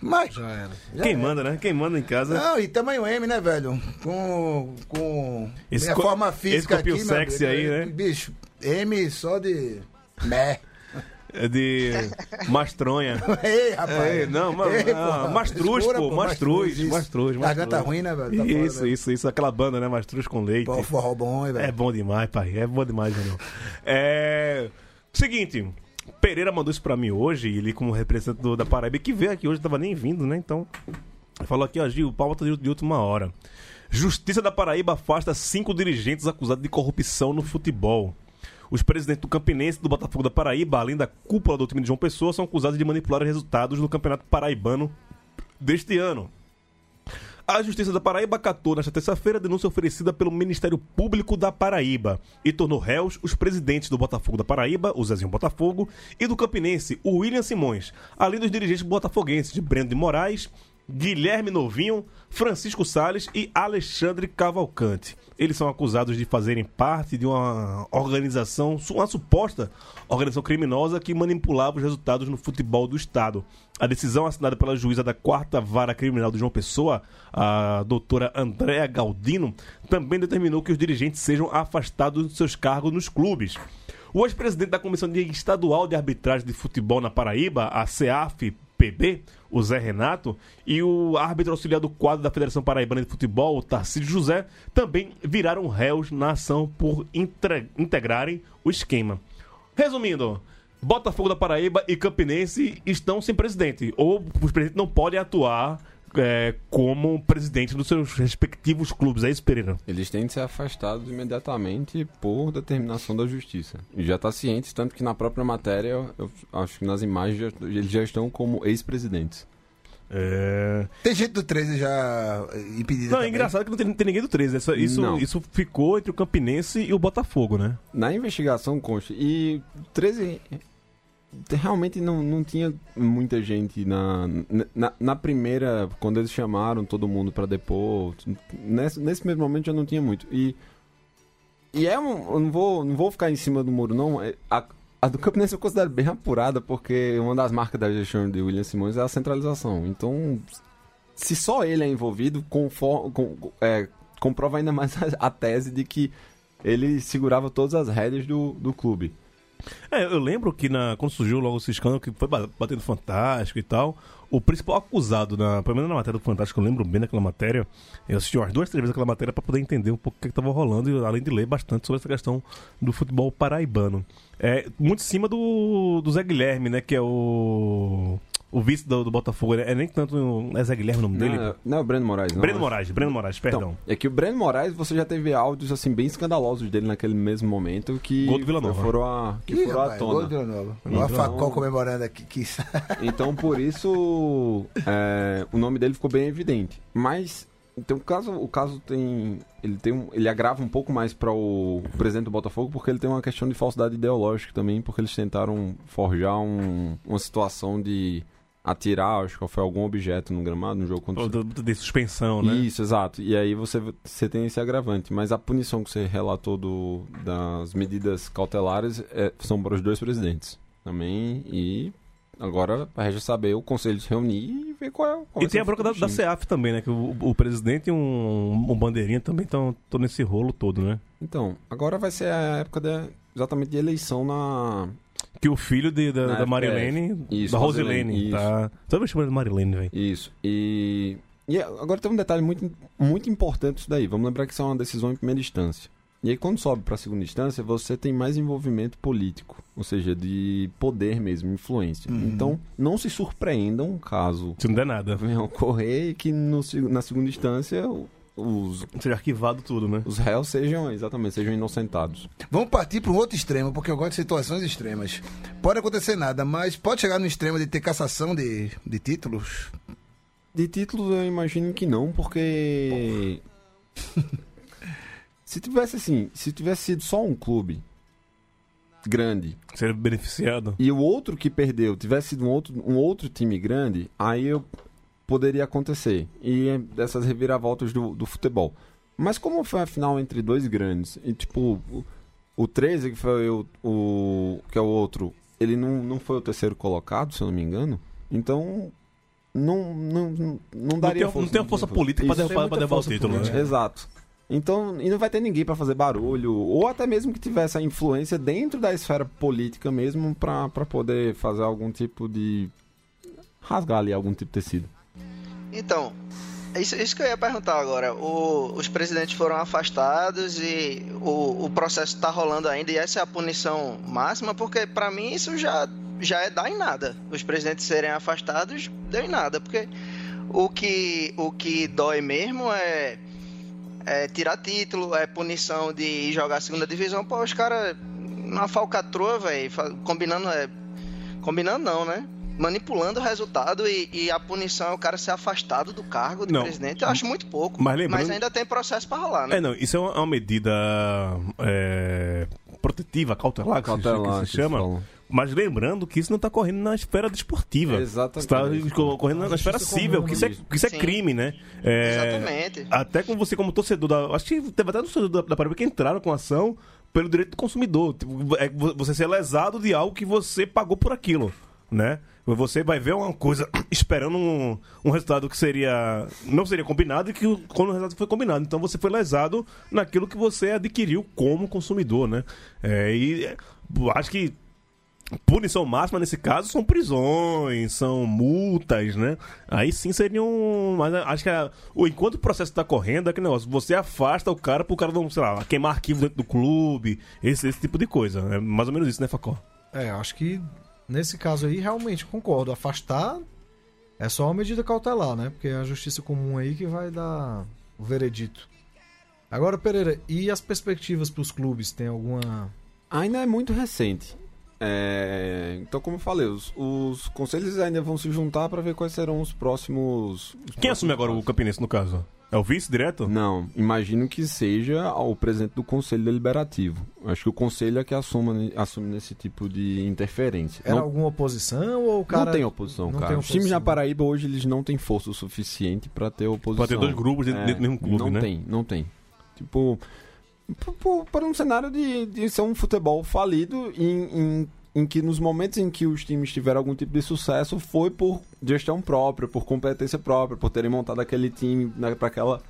Speaker 1: Mas.
Speaker 2: Já era.
Speaker 1: já
Speaker 3: Quem
Speaker 1: era.
Speaker 3: manda, né? Quem manda em casa.
Speaker 1: Não, e tamanho M, né, velho? Com. Com.
Speaker 3: Esse
Speaker 1: minha
Speaker 3: co-
Speaker 1: forma física
Speaker 3: esse
Speaker 1: aqui, meu
Speaker 3: sexy
Speaker 1: amigo,
Speaker 3: aí, né?
Speaker 1: Bicho, M só de. Mé.
Speaker 3: É de mastronha.
Speaker 1: Ei, rapaz.
Speaker 3: É, não, mas-
Speaker 1: Ei,
Speaker 3: ah, mastruz,
Speaker 1: Escura,
Speaker 3: pô, mastruz, mastruz,
Speaker 1: Garganta ruim, né, velho? Tá
Speaker 3: isso,
Speaker 1: foda, velho.
Speaker 3: isso, isso. Aquela banda, né? Mastruz com leite.
Speaker 1: Pô, forró bom, hein,
Speaker 3: É
Speaker 1: velho.
Speaker 3: bom demais, pai. É bom demais, Daniel. É. Seguinte. Pereira mandou isso pra mim hoje, ele como representante da Paraíba, que veio aqui hoje, tava nem vindo, né? Então. Falou aqui, ó, Gil, pauta de, de última hora. Justiça da Paraíba afasta cinco dirigentes acusados de corrupção no futebol. Os presidentes do Campinense do Botafogo da Paraíba, além da cúpula do time de João Pessoa, são acusados de manipular os resultados do Campeonato Paraibano deste ano. A Justiça da Paraíba acatou nesta terça-feira a denúncia oferecida pelo Ministério Público da Paraíba e tornou réus os presidentes do Botafogo da Paraíba, o Zezinho Botafogo, e do Campinense, o William Simões, além dos dirigentes botafoguenses de Breno de Moraes, Guilherme Novinho, Francisco Sales e Alexandre Cavalcante. Eles são acusados de fazerem parte de uma organização, uma suposta organização criminosa que manipulava os resultados no futebol do Estado. A decisão assinada pela juíza da quarta vara criminal de João Pessoa, a doutora Andréa Galdino, também determinou que os dirigentes sejam afastados dos seus cargos nos clubes. O ex-presidente da Comissão Estadual de Arbitragem de Futebol na Paraíba, a CEAF-PB, o Zé Renato, e o árbitro auxiliar do quadro da Federação Paraibana de Futebol, o Tarcísio José, também viraram réus na ação por integrarem o esquema. Resumindo, Botafogo da Paraíba e Campinense estão sem presidente, ou os presidentes não podem atuar é, como presidente dos seus respectivos clubes. É isso, Pereira?
Speaker 6: Eles têm de ser afastados imediatamente por determinação da justiça. E já está ciente, tanto que na própria matéria, eu acho que nas imagens eles já estão como ex-presidentes.
Speaker 3: É...
Speaker 1: Tem gente do 13 já impedida.
Speaker 3: Não, é engraçado que não tem, não tem ninguém do 13. Isso, isso,
Speaker 6: Não.
Speaker 3: isso ficou entre o Campinense e o Botafogo, né?
Speaker 6: Na investigação consta. E 13 realmente não, não tinha muita gente na, na, na primeira, quando eles chamaram todo mundo pra depor. Nesse, nesse mesmo momento já não tinha muito. E, e é um. Eu não vou, não vou ficar em cima do muro, não. É- A, a do Campinense eu considero bem apurada, porque uma das marcas da gestão de William Simões é a centralização. Então, se só ele é envolvido, confor, com, é, comprova ainda mais a, a tese de que ele segurava todas as rédeas do, do clube.
Speaker 3: É, eu lembro que na, quando surgiu logo esse escândalo que foi ba- batendo Fantástico e tal, o principal acusado, na, pelo menos na matéria do Fantástico, eu lembro bem daquela matéria, eu assisti umas duas, três vezes aquela matéria pra poder entender um pouco o que estava rolando, e além de ler bastante sobre essa questão do futebol paraibano. É, muito em cima do, do Zé Guilherme, né, que é o, o vice do, do Botafogo, é nem tanto, é Zé Guilherme o nome dele?
Speaker 6: Não, é- não é o Breno Moraes, não.
Speaker 3: Breno
Speaker 6: acho.
Speaker 3: Moraes, Breno Moraes, perdão.
Speaker 6: Então, é que o Breno Moraes, você já teve áudios assim bem escandalosos dele naquele mesmo momento que
Speaker 3: Gol do Vila Nova.
Speaker 6: foram a, que
Speaker 1: Ih,
Speaker 6: foram à
Speaker 1: rapaz, gol
Speaker 6: tona.
Speaker 1: de Vila Nova.
Speaker 6: Então-
Speaker 1: a Facol comemorando aqui. Que...
Speaker 6: Então, por isso, é, o nome dele ficou bem evidente. Mas, então, o caso, o caso tem, ele tem, um, ele agrava um pouco mais para o presidente do Botafogo, porque ele tem uma questão de falsidade ideológica também, porque eles tentaram forjar um- uma situação de atirar, acho que foi algum objeto no gramado, no jogo contra o
Speaker 3: De, de suspensão, né?
Speaker 6: Isso, exato. E aí você, você tem esse agravante. Mas a punição que você relatou do, das medidas cautelares é- são para os dois presidentes também. E agora resta saber o conselho se reunir e ver qual é qual
Speaker 3: E tem a
Speaker 6: o
Speaker 3: bronca da, da. CEAF também, né? Que o, o presidente e um, um bandeirinha também estão nesse rolo todo, né?
Speaker 6: Então, agora vai ser a época da, exatamente de eleição na.
Speaker 3: Que o filho de- da, da. Marilene,
Speaker 6: Isso,
Speaker 3: da
Speaker 6: Rosilene, isso.
Speaker 3: tá... Sabe chamando de Marilene, velho?
Speaker 6: Isso. E. E agora tem um detalhe muito, muito importante isso daí. Vamos lembrar que isso é uma decisão em primeira instância. E aí, quando sobe para a segunda instância, você tem mais envolvimento político, ou seja, de poder mesmo, influência.
Speaker 1: Uhum.
Speaker 6: Então, não se surpreendam caso
Speaker 3: Se não der nada.
Speaker 6: venha ocorrer e que no, na segunda instância os,
Speaker 3: Seja arquivado tudo, né?
Speaker 6: os réus sejam, exatamente, sejam inocentados.
Speaker 1: Vamos partir para um outro extremo, porque eu gosto de situações extremas. Pode acontecer nada, mas pode chegar no extremo de ter cassação de, de títulos.
Speaker 6: De título eu imagino que não, porque. se tivesse assim, se tivesse sido só um clube grande
Speaker 3: Ser beneficiado.
Speaker 6: e o outro que perdeu tivesse sido um outro, um outro time grande, aí eu poderia acontecer. E é dessas reviravoltas do, do futebol. Mas como foi a final entre dois grandes, e tipo, o, o 13, que foi o, o. que é o outro, ele não, não foi o terceiro colocado, se eu não me engano. Então. Não, não, não, não daria
Speaker 3: não tem, não tem força política
Speaker 6: Isso.
Speaker 3: derrubar, pra
Speaker 2: muita
Speaker 3: derrubar o
Speaker 2: força
Speaker 3: título,
Speaker 2: política.
Speaker 3: né?
Speaker 6: Exato. Então, e não vai ter ninguém pra fazer barulho, ou até mesmo que tivesse a influência dentro da esfera política mesmo pra poder fazer algum tipo de. rasgar ali algum tipo de tecido.
Speaker 4: Então, isso, isso que eu ia perguntar agora. O- os presidentes foram afastados e o, o processo está rolando ainda, e essa é a punição máxima, porque para mim isso já, já é dar em nada. Os presidentes serem afastados deu em nada, porque o que, o que dói mesmo é, é tirar título, é punição de jogar a segunda divisão. Pô, os caras na falcatrua, velho, combinando. É, combinando não, né? Manipulando o resultado e, e a punição é o cara ser afastado do cargo de
Speaker 3: Não.
Speaker 4: presidente. Eu acho muito pouco.
Speaker 3: Mas lembrando-
Speaker 4: ainda tem processo pra rolar, né?
Speaker 3: É, não, isso é uma, uma medida é, protetiva, cautelar, que se-
Speaker 6: Cautelar,
Speaker 3: que se
Speaker 6: que
Speaker 3: chama.
Speaker 6: falam.
Speaker 3: Mas lembrando que isso não está correndo na esfera desportiva.
Speaker 6: Exatamente.
Speaker 3: Está correndo na, na esfera civil, que isso é, que isso é crime, né? É,
Speaker 4: Exatamente.
Speaker 3: Até com você como torcedor da. Acho que teve até torcedor da, da Paraíba que entraram com ação pelo direito do consumidor. Tipo, é vo- você ser lesado de algo que você pagou por aquilo, né? Você vai ver uma coisa esperando um, um resultado que seria. não seria combinado e que o- quando o resultado foi combinado. Então você foi lesado naquilo que você adquiriu como consumidor, né? É, e acho que punição máxima nesse caso são prisões, são multas, né? Aí sim seriam. Mas acho que o, enquanto o processo está correndo, é aquele negócio, você afasta o cara pro cara não, sei lá, queimar arquivo dentro do clube, esse, esse tipo de coisa. É mais ou menos isso, né, Facó?
Speaker 2: É, acho que nesse caso aí realmente concordo. Afastar é só uma medida cautelar, né? Porque é a justiça comum aí que vai dar o veredito. Agora, Pereira, e as perspectivas para os clubes? Tem alguma.
Speaker 6: Ainda é muito recente. É, Então, como eu falei, os, os conselhos ainda vão se juntar para ver quais serão os próximos. os
Speaker 3: Quem
Speaker 6: próximos
Speaker 3: assume agora o
Speaker 6: passos.
Speaker 3: Campinense no caso? É o vice direto?
Speaker 6: Não, imagino que seja o presidente do Conselho Deliberativo. Acho que o Conselho é que assume, assume nesse tipo de interferência.
Speaker 2: Era
Speaker 6: Não,
Speaker 2: alguma oposição ou o cara.
Speaker 6: não tem oposição,
Speaker 2: não
Speaker 6: cara.
Speaker 2: tem
Speaker 6: Os times na
Speaker 2: oposição.
Speaker 6: Paraíba hoje eles não têm força o suficiente para ter oposição.
Speaker 3: Pra ter dois grupos dentro,
Speaker 6: É,
Speaker 3: dentro do mesmo clube,
Speaker 6: não
Speaker 3: né?
Speaker 6: tem, não tem. Tipo, para um cenário de, de ser um futebol falido em, em, em que nos momentos em que os times tiveram algum tipo de sucesso foi por gestão própria, por competência própria, por terem montado aquele time né, para aquela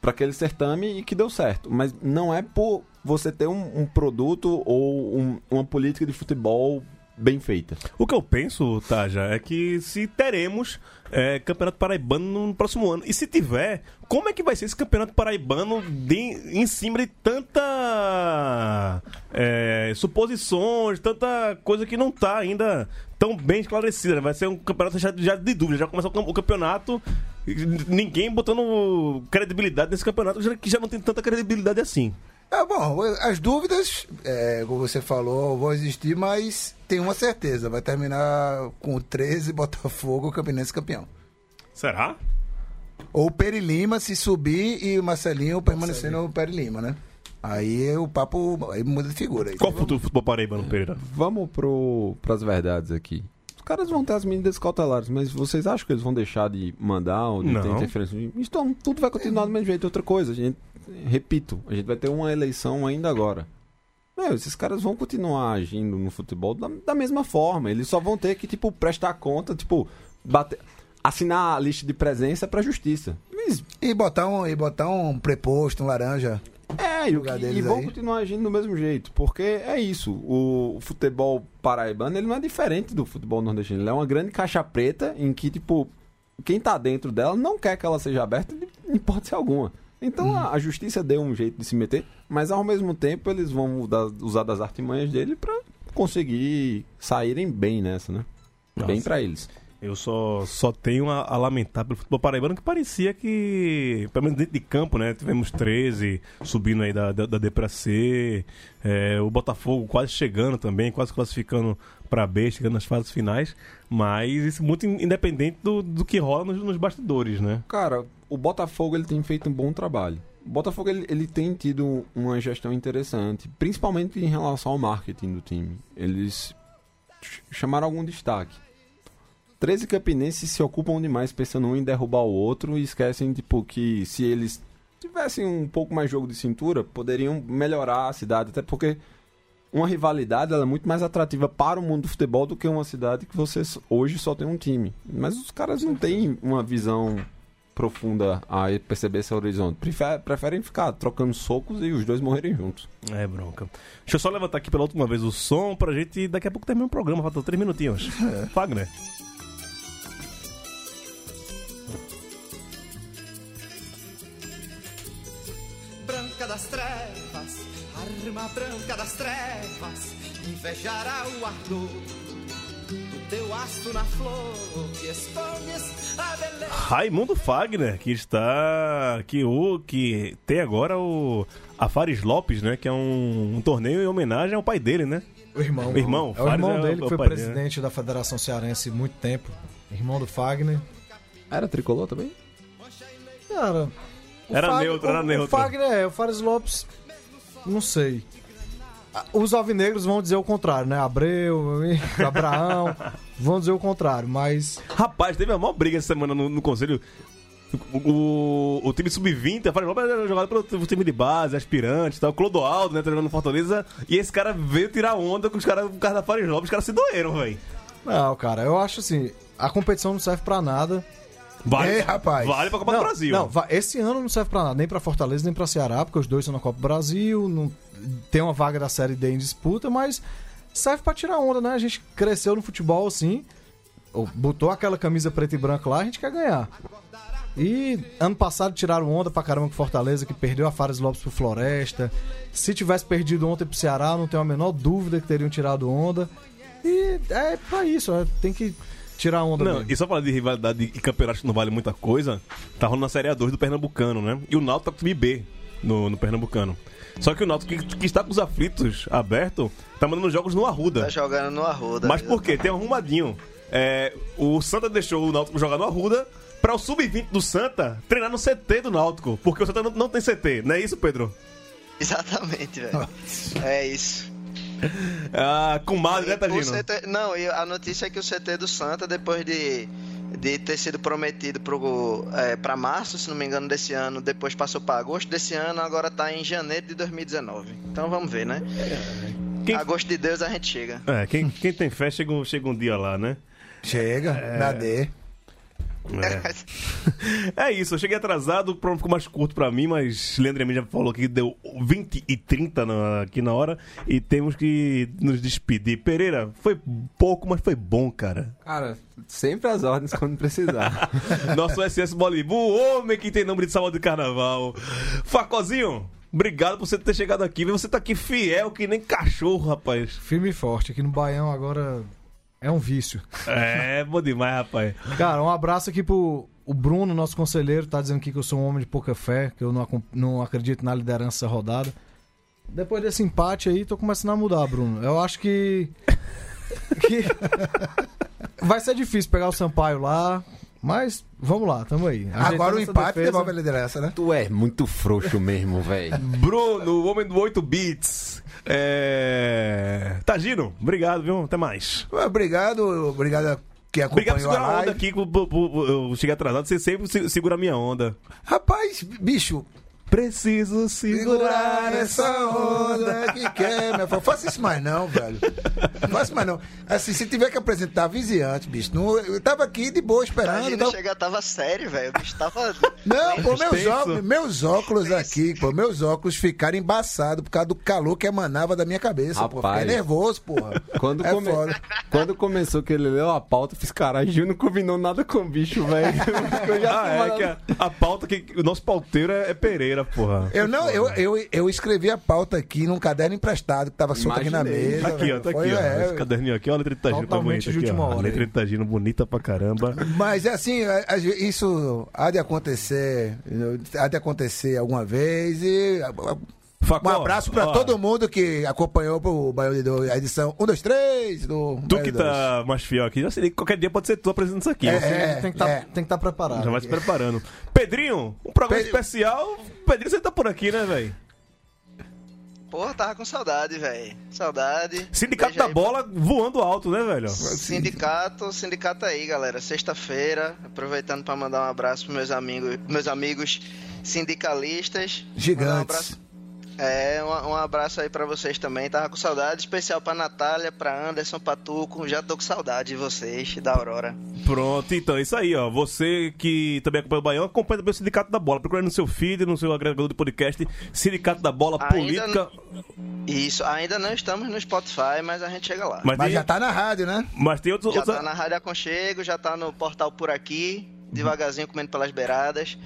Speaker 6: para aquele certame e que deu certo. Mas não é por você ter um, um produto ou um- uma política de futebol bem feita.
Speaker 3: O que eu penso, Taja, é que se teremos é, Campeonato Paraibano no próximo ano. E se tiver, como é que vai ser esse Campeonato Paraibano de- em cima de tanta é, suposições, tanta coisa que não está ainda tão bem esclarecida. né? Vai ser um campeonato já, já de dúvida. Já começou o cam- o campeonato, ninguém botando credibilidade nesse campeonato, que já não tem tanta credibilidade assim.
Speaker 1: É bom, as dúvidas, é, como você falou, vão existir, mas tem uma certeza: vai terminar com 13 Botafogo, Campinense campeão.
Speaker 3: Será?
Speaker 1: Ou o Peri Lima se subir e o Marcelinho permanecer no Peri Lima, né? Aí o papo aí muda de figura. Aí.
Speaker 3: Qual o futuro do futebol paraibano, Pereira?
Speaker 6: Vamos pro, pras verdades aqui. Os caras vão ter as medidas cautelares, mas vocês acham que eles vão deixar de mandar ou de ter
Speaker 3: Não.
Speaker 6: interferência? Então, tudo vai continuar do mesmo jeito. Outra coisa, a gente, repito, a gente vai ter uma eleição ainda agora. Meu, esses caras vão continuar agindo no futebol da, da mesma forma. Eles só vão ter que, tipo, prestar conta, tipo, bater, assinar a lista de presença pra justiça. Mas,
Speaker 1: E botar um, e botar um preposto, um laranja.
Speaker 6: É, e, que- e vão
Speaker 1: aí.
Speaker 6: continuar agindo do mesmo jeito, porque é isso. O futebol paraibano ele não é diferente do futebol nordestino. Ele é uma grande caixa preta em que, tipo, quem tá dentro dela não quer que ela seja aberta de em hipótese alguma. Então
Speaker 1: Uhum.
Speaker 6: a, a justiça deu um jeito de se meter, mas ao mesmo tempo eles vão usar, usar das artimanhas dele pra conseguir saírem bem nessa, né? Bem
Speaker 3: Nossa.
Speaker 6: pra eles.
Speaker 3: Eu só, só tenho a, a lamentar pelo futebol paraibano que parecia que, pelo menos dentro de campo, né? Tivemos 13 subindo aí da, da, da D pra C, é, o Botafogo quase chegando também, quase classificando pra B, chegando nas fases finais, mas isso muito in- independente do, do que rola nos, nos bastidores, né?
Speaker 6: Cara, o Botafogo ele tem feito um bom trabalho. O Botafogo ele, ele tem tido uma gestão interessante, principalmente em relação ao marketing do time. Eles ch- chamaram algum destaque. 13 campinenses se ocupam demais pensando um em derrubar o outro e esquecem tipo que se eles tivessem um pouco mais jogo de cintura, poderiam melhorar a cidade, até porque uma rivalidade ela é muito mais atrativa para o mundo do futebol do que uma cidade que você hoje só tem um time. Mas os caras não têm uma visão profunda a perceber esse horizonte. Prefer- preferem ficar trocando socos e os dois morrerem juntos.
Speaker 3: É bronca. Deixa eu só levantar aqui pela última vez o som pra gente. Daqui a pouco termina o programa, faltam três minutinhos. Fagner.
Speaker 7: Arma branca das trevas, invejará o ardor do teu astro na flor que escondes a beleza.
Speaker 3: Raimundo Fagner, que está. Que, o, que tem agora o. A Fares Lopes, né? Que é um, um torneio em homenagem ao pai dele, né?
Speaker 2: O irmão.
Speaker 3: O irmão,
Speaker 2: É o
Speaker 3: Fares
Speaker 2: irmão
Speaker 3: é o-
Speaker 2: dele
Speaker 3: é
Speaker 2: que
Speaker 3: o
Speaker 2: foi
Speaker 3: pai dele,
Speaker 2: presidente da Federação Cearense muito tempo. Irmão do Fagner.
Speaker 6: Era tricolor também?
Speaker 2: Cara. o
Speaker 3: Era
Speaker 2: Fagner-
Speaker 3: neutro, era
Speaker 2: o,
Speaker 3: neutro.
Speaker 2: O Fagner é, o Fares Lopes. Não sei. Os alvinegros vão dizer o contrário, né? Abreu, Abraão, vão dizer o contrário, mas.
Speaker 3: Rapaz, teve a maior briga essa semana no, no conselho. O, o, o time sub-20, a Fares Lopes era jogado pelo time de base, aspirante e tal. Clodoaldo, né? Treinando no Fortaleza. E esse cara veio tirar onda com os caras com o cara da Fares Lopes. Os caras se doeram, velho.
Speaker 2: Não, cara, eu acho assim. A competição não serve pra nada.
Speaker 3: Vale,
Speaker 1: Ei, rapaz.
Speaker 3: Vale pra Copa
Speaker 2: não,
Speaker 3: do Brasil.
Speaker 2: Não, esse ano não serve pra nada, nem pra Fortaleza, nem pra Ceará, porque os dois estão na Copa do Brasil, não, tem uma vaga da Série D em disputa, mas serve pra tirar onda, né? A gente cresceu no futebol assim, ou botou aquela camisa preta e branca lá, a gente quer ganhar. E ano passado tiraram onda pra caramba com Fortaleza, que perdeu a Fares Lopes pro Floresta. Se tivesse perdido ontem pro Ceará, não tenho a menor dúvida que teriam tirado onda. E é pra isso, é, tem que tirar onda
Speaker 3: Não,
Speaker 2: mesmo.
Speaker 3: e só falar de rivalidade e campeonato que não vale muita coisa, tá rolando na Série A2 do Pernambucano, né? E o Náutico tá com o time B no, no Pernambucano. Só que o Náutico, que, que está com os aflitos aberto, tá mandando jogos no Arruda.
Speaker 4: Tá jogando no Arruda.
Speaker 3: Mas por quê? Tem um arrumadinho. É, o Santa deixou o Náutico jogar no Arruda pra o sub-20 do Santa treinar no CT do Náutico. Porque o Santa não, não tem CT, não é isso, Pedro?
Speaker 4: Exatamente, velho. é isso.
Speaker 3: Ah, com madre, né,
Speaker 4: O
Speaker 3: Tagino?
Speaker 4: CT não, e a notícia é que o CT do Santa, depois de, de ter sido prometido pro, é, pra março, se não me engano, desse ano, depois passou pra agosto desse ano, agora tá em janeiro de 2019. Então vamos ver, né?
Speaker 3: Quem-
Speaker 4: Agosto de Deus a gente chega.
Speaker 3: É, quem, quem tem fé chega, um- chega um dia lá, né?
Speaker 1: Chega,
Speaker 3: É.
Speaker 1: na D.
Speaker 3: É isso, eu cheguei atrasado, o programa ficou mais curto pra mim, mas Leandro já falou que deu 20 e 30 na- aqui na hora e temos que nos despedir. Pereira, foi pouco, mas foi bom, cara.
Speaker 6: Cara, sempre as ordens quando precisar.
Speaker 3: Nosso SS o homem que tem nome de sábado de carnaval. Facozinho, obrigado por você ter chegado aqui. Você tá aqui fiel que nem cachorro, rapaz.
Speaker 2: Firme e forte. Aqui no Baião agora é um vício.
Speaker 3: É, bom demais, rapaz.
Speaker 2: Cara, um abraço aqui pro o Bruno, nosso conselheiro, tá dizendo aqui que eu sou um homem de pouca fé, que eu não, não acredito na liderança rodada. Depois desse empate aí, tô começando a mudar, Bruno. Eu acho que. que vai ser difícil pegar o Sampaio lá, mas vamos lá, tamo aí.
Speaker 1: Agora o empate
Speaker 2: defesa.
Speaker 1: devolve a liderança, né?
Speaker 6: tu é muito frouxo mesmo, velho.
Speaker 3: Bruno, o homem do 8 bits. É. Tagino, obrigado, viu? Até mais.
Speaker 1: Obrigado, obrigado a quem
Speaker 3: Obrigado por
Speaker 1: acompanhou a
Speaker 3: segurar a onda aqui. Eu cheguei atrasado, você sempre se- segura a minha onda.
Speaker 1: Rapaz, bicho,
Speaker 3: Preciso
Speaker 1: segurar essa onda que quer, meu filho. Faça isso mais não, velho. Faça mais não. Assim, se tiver que apresentar viziante, bicho, não, eu tava aqui de boa esperando.
Speaker 4: Imagina
Speaker 1: Não,
Speaker 4: chegar, tava sério, velho. O bicho tava.
Speaker 1: não pô, meus óculos, meus óculos aqui, pô, meus óculos ficaram embaçados por causa do calor que emanava da minha cabeça, pô. Fiquei nervoso, porra.
Speaker 6: Quando,
Speaker 1: é
Speaker 6: come-. Quando começou que ele leu a pauta, eu fiz caralho, Gil não combinou nada com o bicho, velho.
Speaker 3: Ah, é que a, a pauta que. O nosso pauteiro é, é Pereira. Porra.
Speaker 1: Eu não, eu, eu, eu escrevi a pauta aqui num caderno emprestado que tava solto aqui na mesa.
Speaker 3: Aqui, ó, tá aqui, ó.
Speaker 1: é,
Speaker 3: Esse caderninho aqui, ó, a letra de Tagino tá bonita aqui, ó. A letra de Tagino bonita pra caramba.
Speaker 1: Mas é assim, a- isso há de acontecer, há de acontecer alguma vez e um abraço pra
Speaker 3: ó,
Speaker 1: todo mundo que acompanhou o Baião de Dois, a edição 1, 2, 3 do
Speaker 3: Tu
Speaker 1: Baião
Speaker 3: que tá mais fiel aqui, já sei que qualquer dia pode ser tu apresentando isso aqui.
Speaker 1: É,
Speaker 3: Você
Speaker 1: é.
Speaker 2: tem que tá, estar preparado.
Speaker 3: já vai se preparando. Pedrinho, um programa
Speaker 1: Pedro-
Speaker 3: especial. Pedrinho, você tá por aqui, né, velho?
Speaker 4: Porra, tava com saudade, velho. Saudade.
Speaker 3: Sindicato
Speaker 4: Beijo
Speaker 3: da
Speaker 4: aí
Speaker 3: bola voando alto, né, velho?
Speaker 4: Sindicato, sindicato aí, galera. Sexta-feira, aproveitando para mandar um abraço pros meus amigos, meus amigos sindicalistas. Mandar Um
Speaker 1: Gigantes.
Speaker 4: abraço, é, um, um abraço aí para vocês também. Tava com saudade, especial pra Natália, pra Anderson, pra Tuco. Já tô com saudade de vocês, da Aurora.
Speaker 3: Pronto, então, isso aí, ó. Você que também acompanha o Baião, acompanha também o Sindicato da Bola. Procura no seu feed, no seu agregador de podcast, Sindicato da Bola
Speaker 4: Ainda
Speaker 3: Política.
Speaker 4: Isso, ainda não estamos no Spotify, mas a gente chega lá.
Speaker 3: Mas,
Speaker 1: Mas
Speaker 3: tem,
Speaker 1: já tá na rádio, né?
Speaker 3: mas tem outros.
Speaker 4: Já
Speaker 3: outros-
Speaker 4: tá na Rádio Aconchego, já tá no portal Por Aqui, devagarzinho comendo pelas beiradas,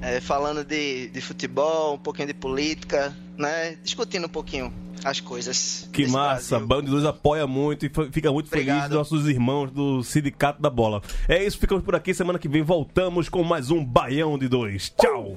Speaker 4: é, falando de, de futebol, um pouquinho de política, né? Discutindo um pouquinho as coisas.
Speaker 3: Que massa,
Speaker 4: Brasil.
Speaker 3: Band de Dois apoia muito e fica muito feliz
Speaker 4: Obrigado.
Speaker 3: dos nossos irmãos do Sindicato da Bola. É isso, ficamos por aqui. Semana que vem voltamos com mais um Baião de Dois. Tchau!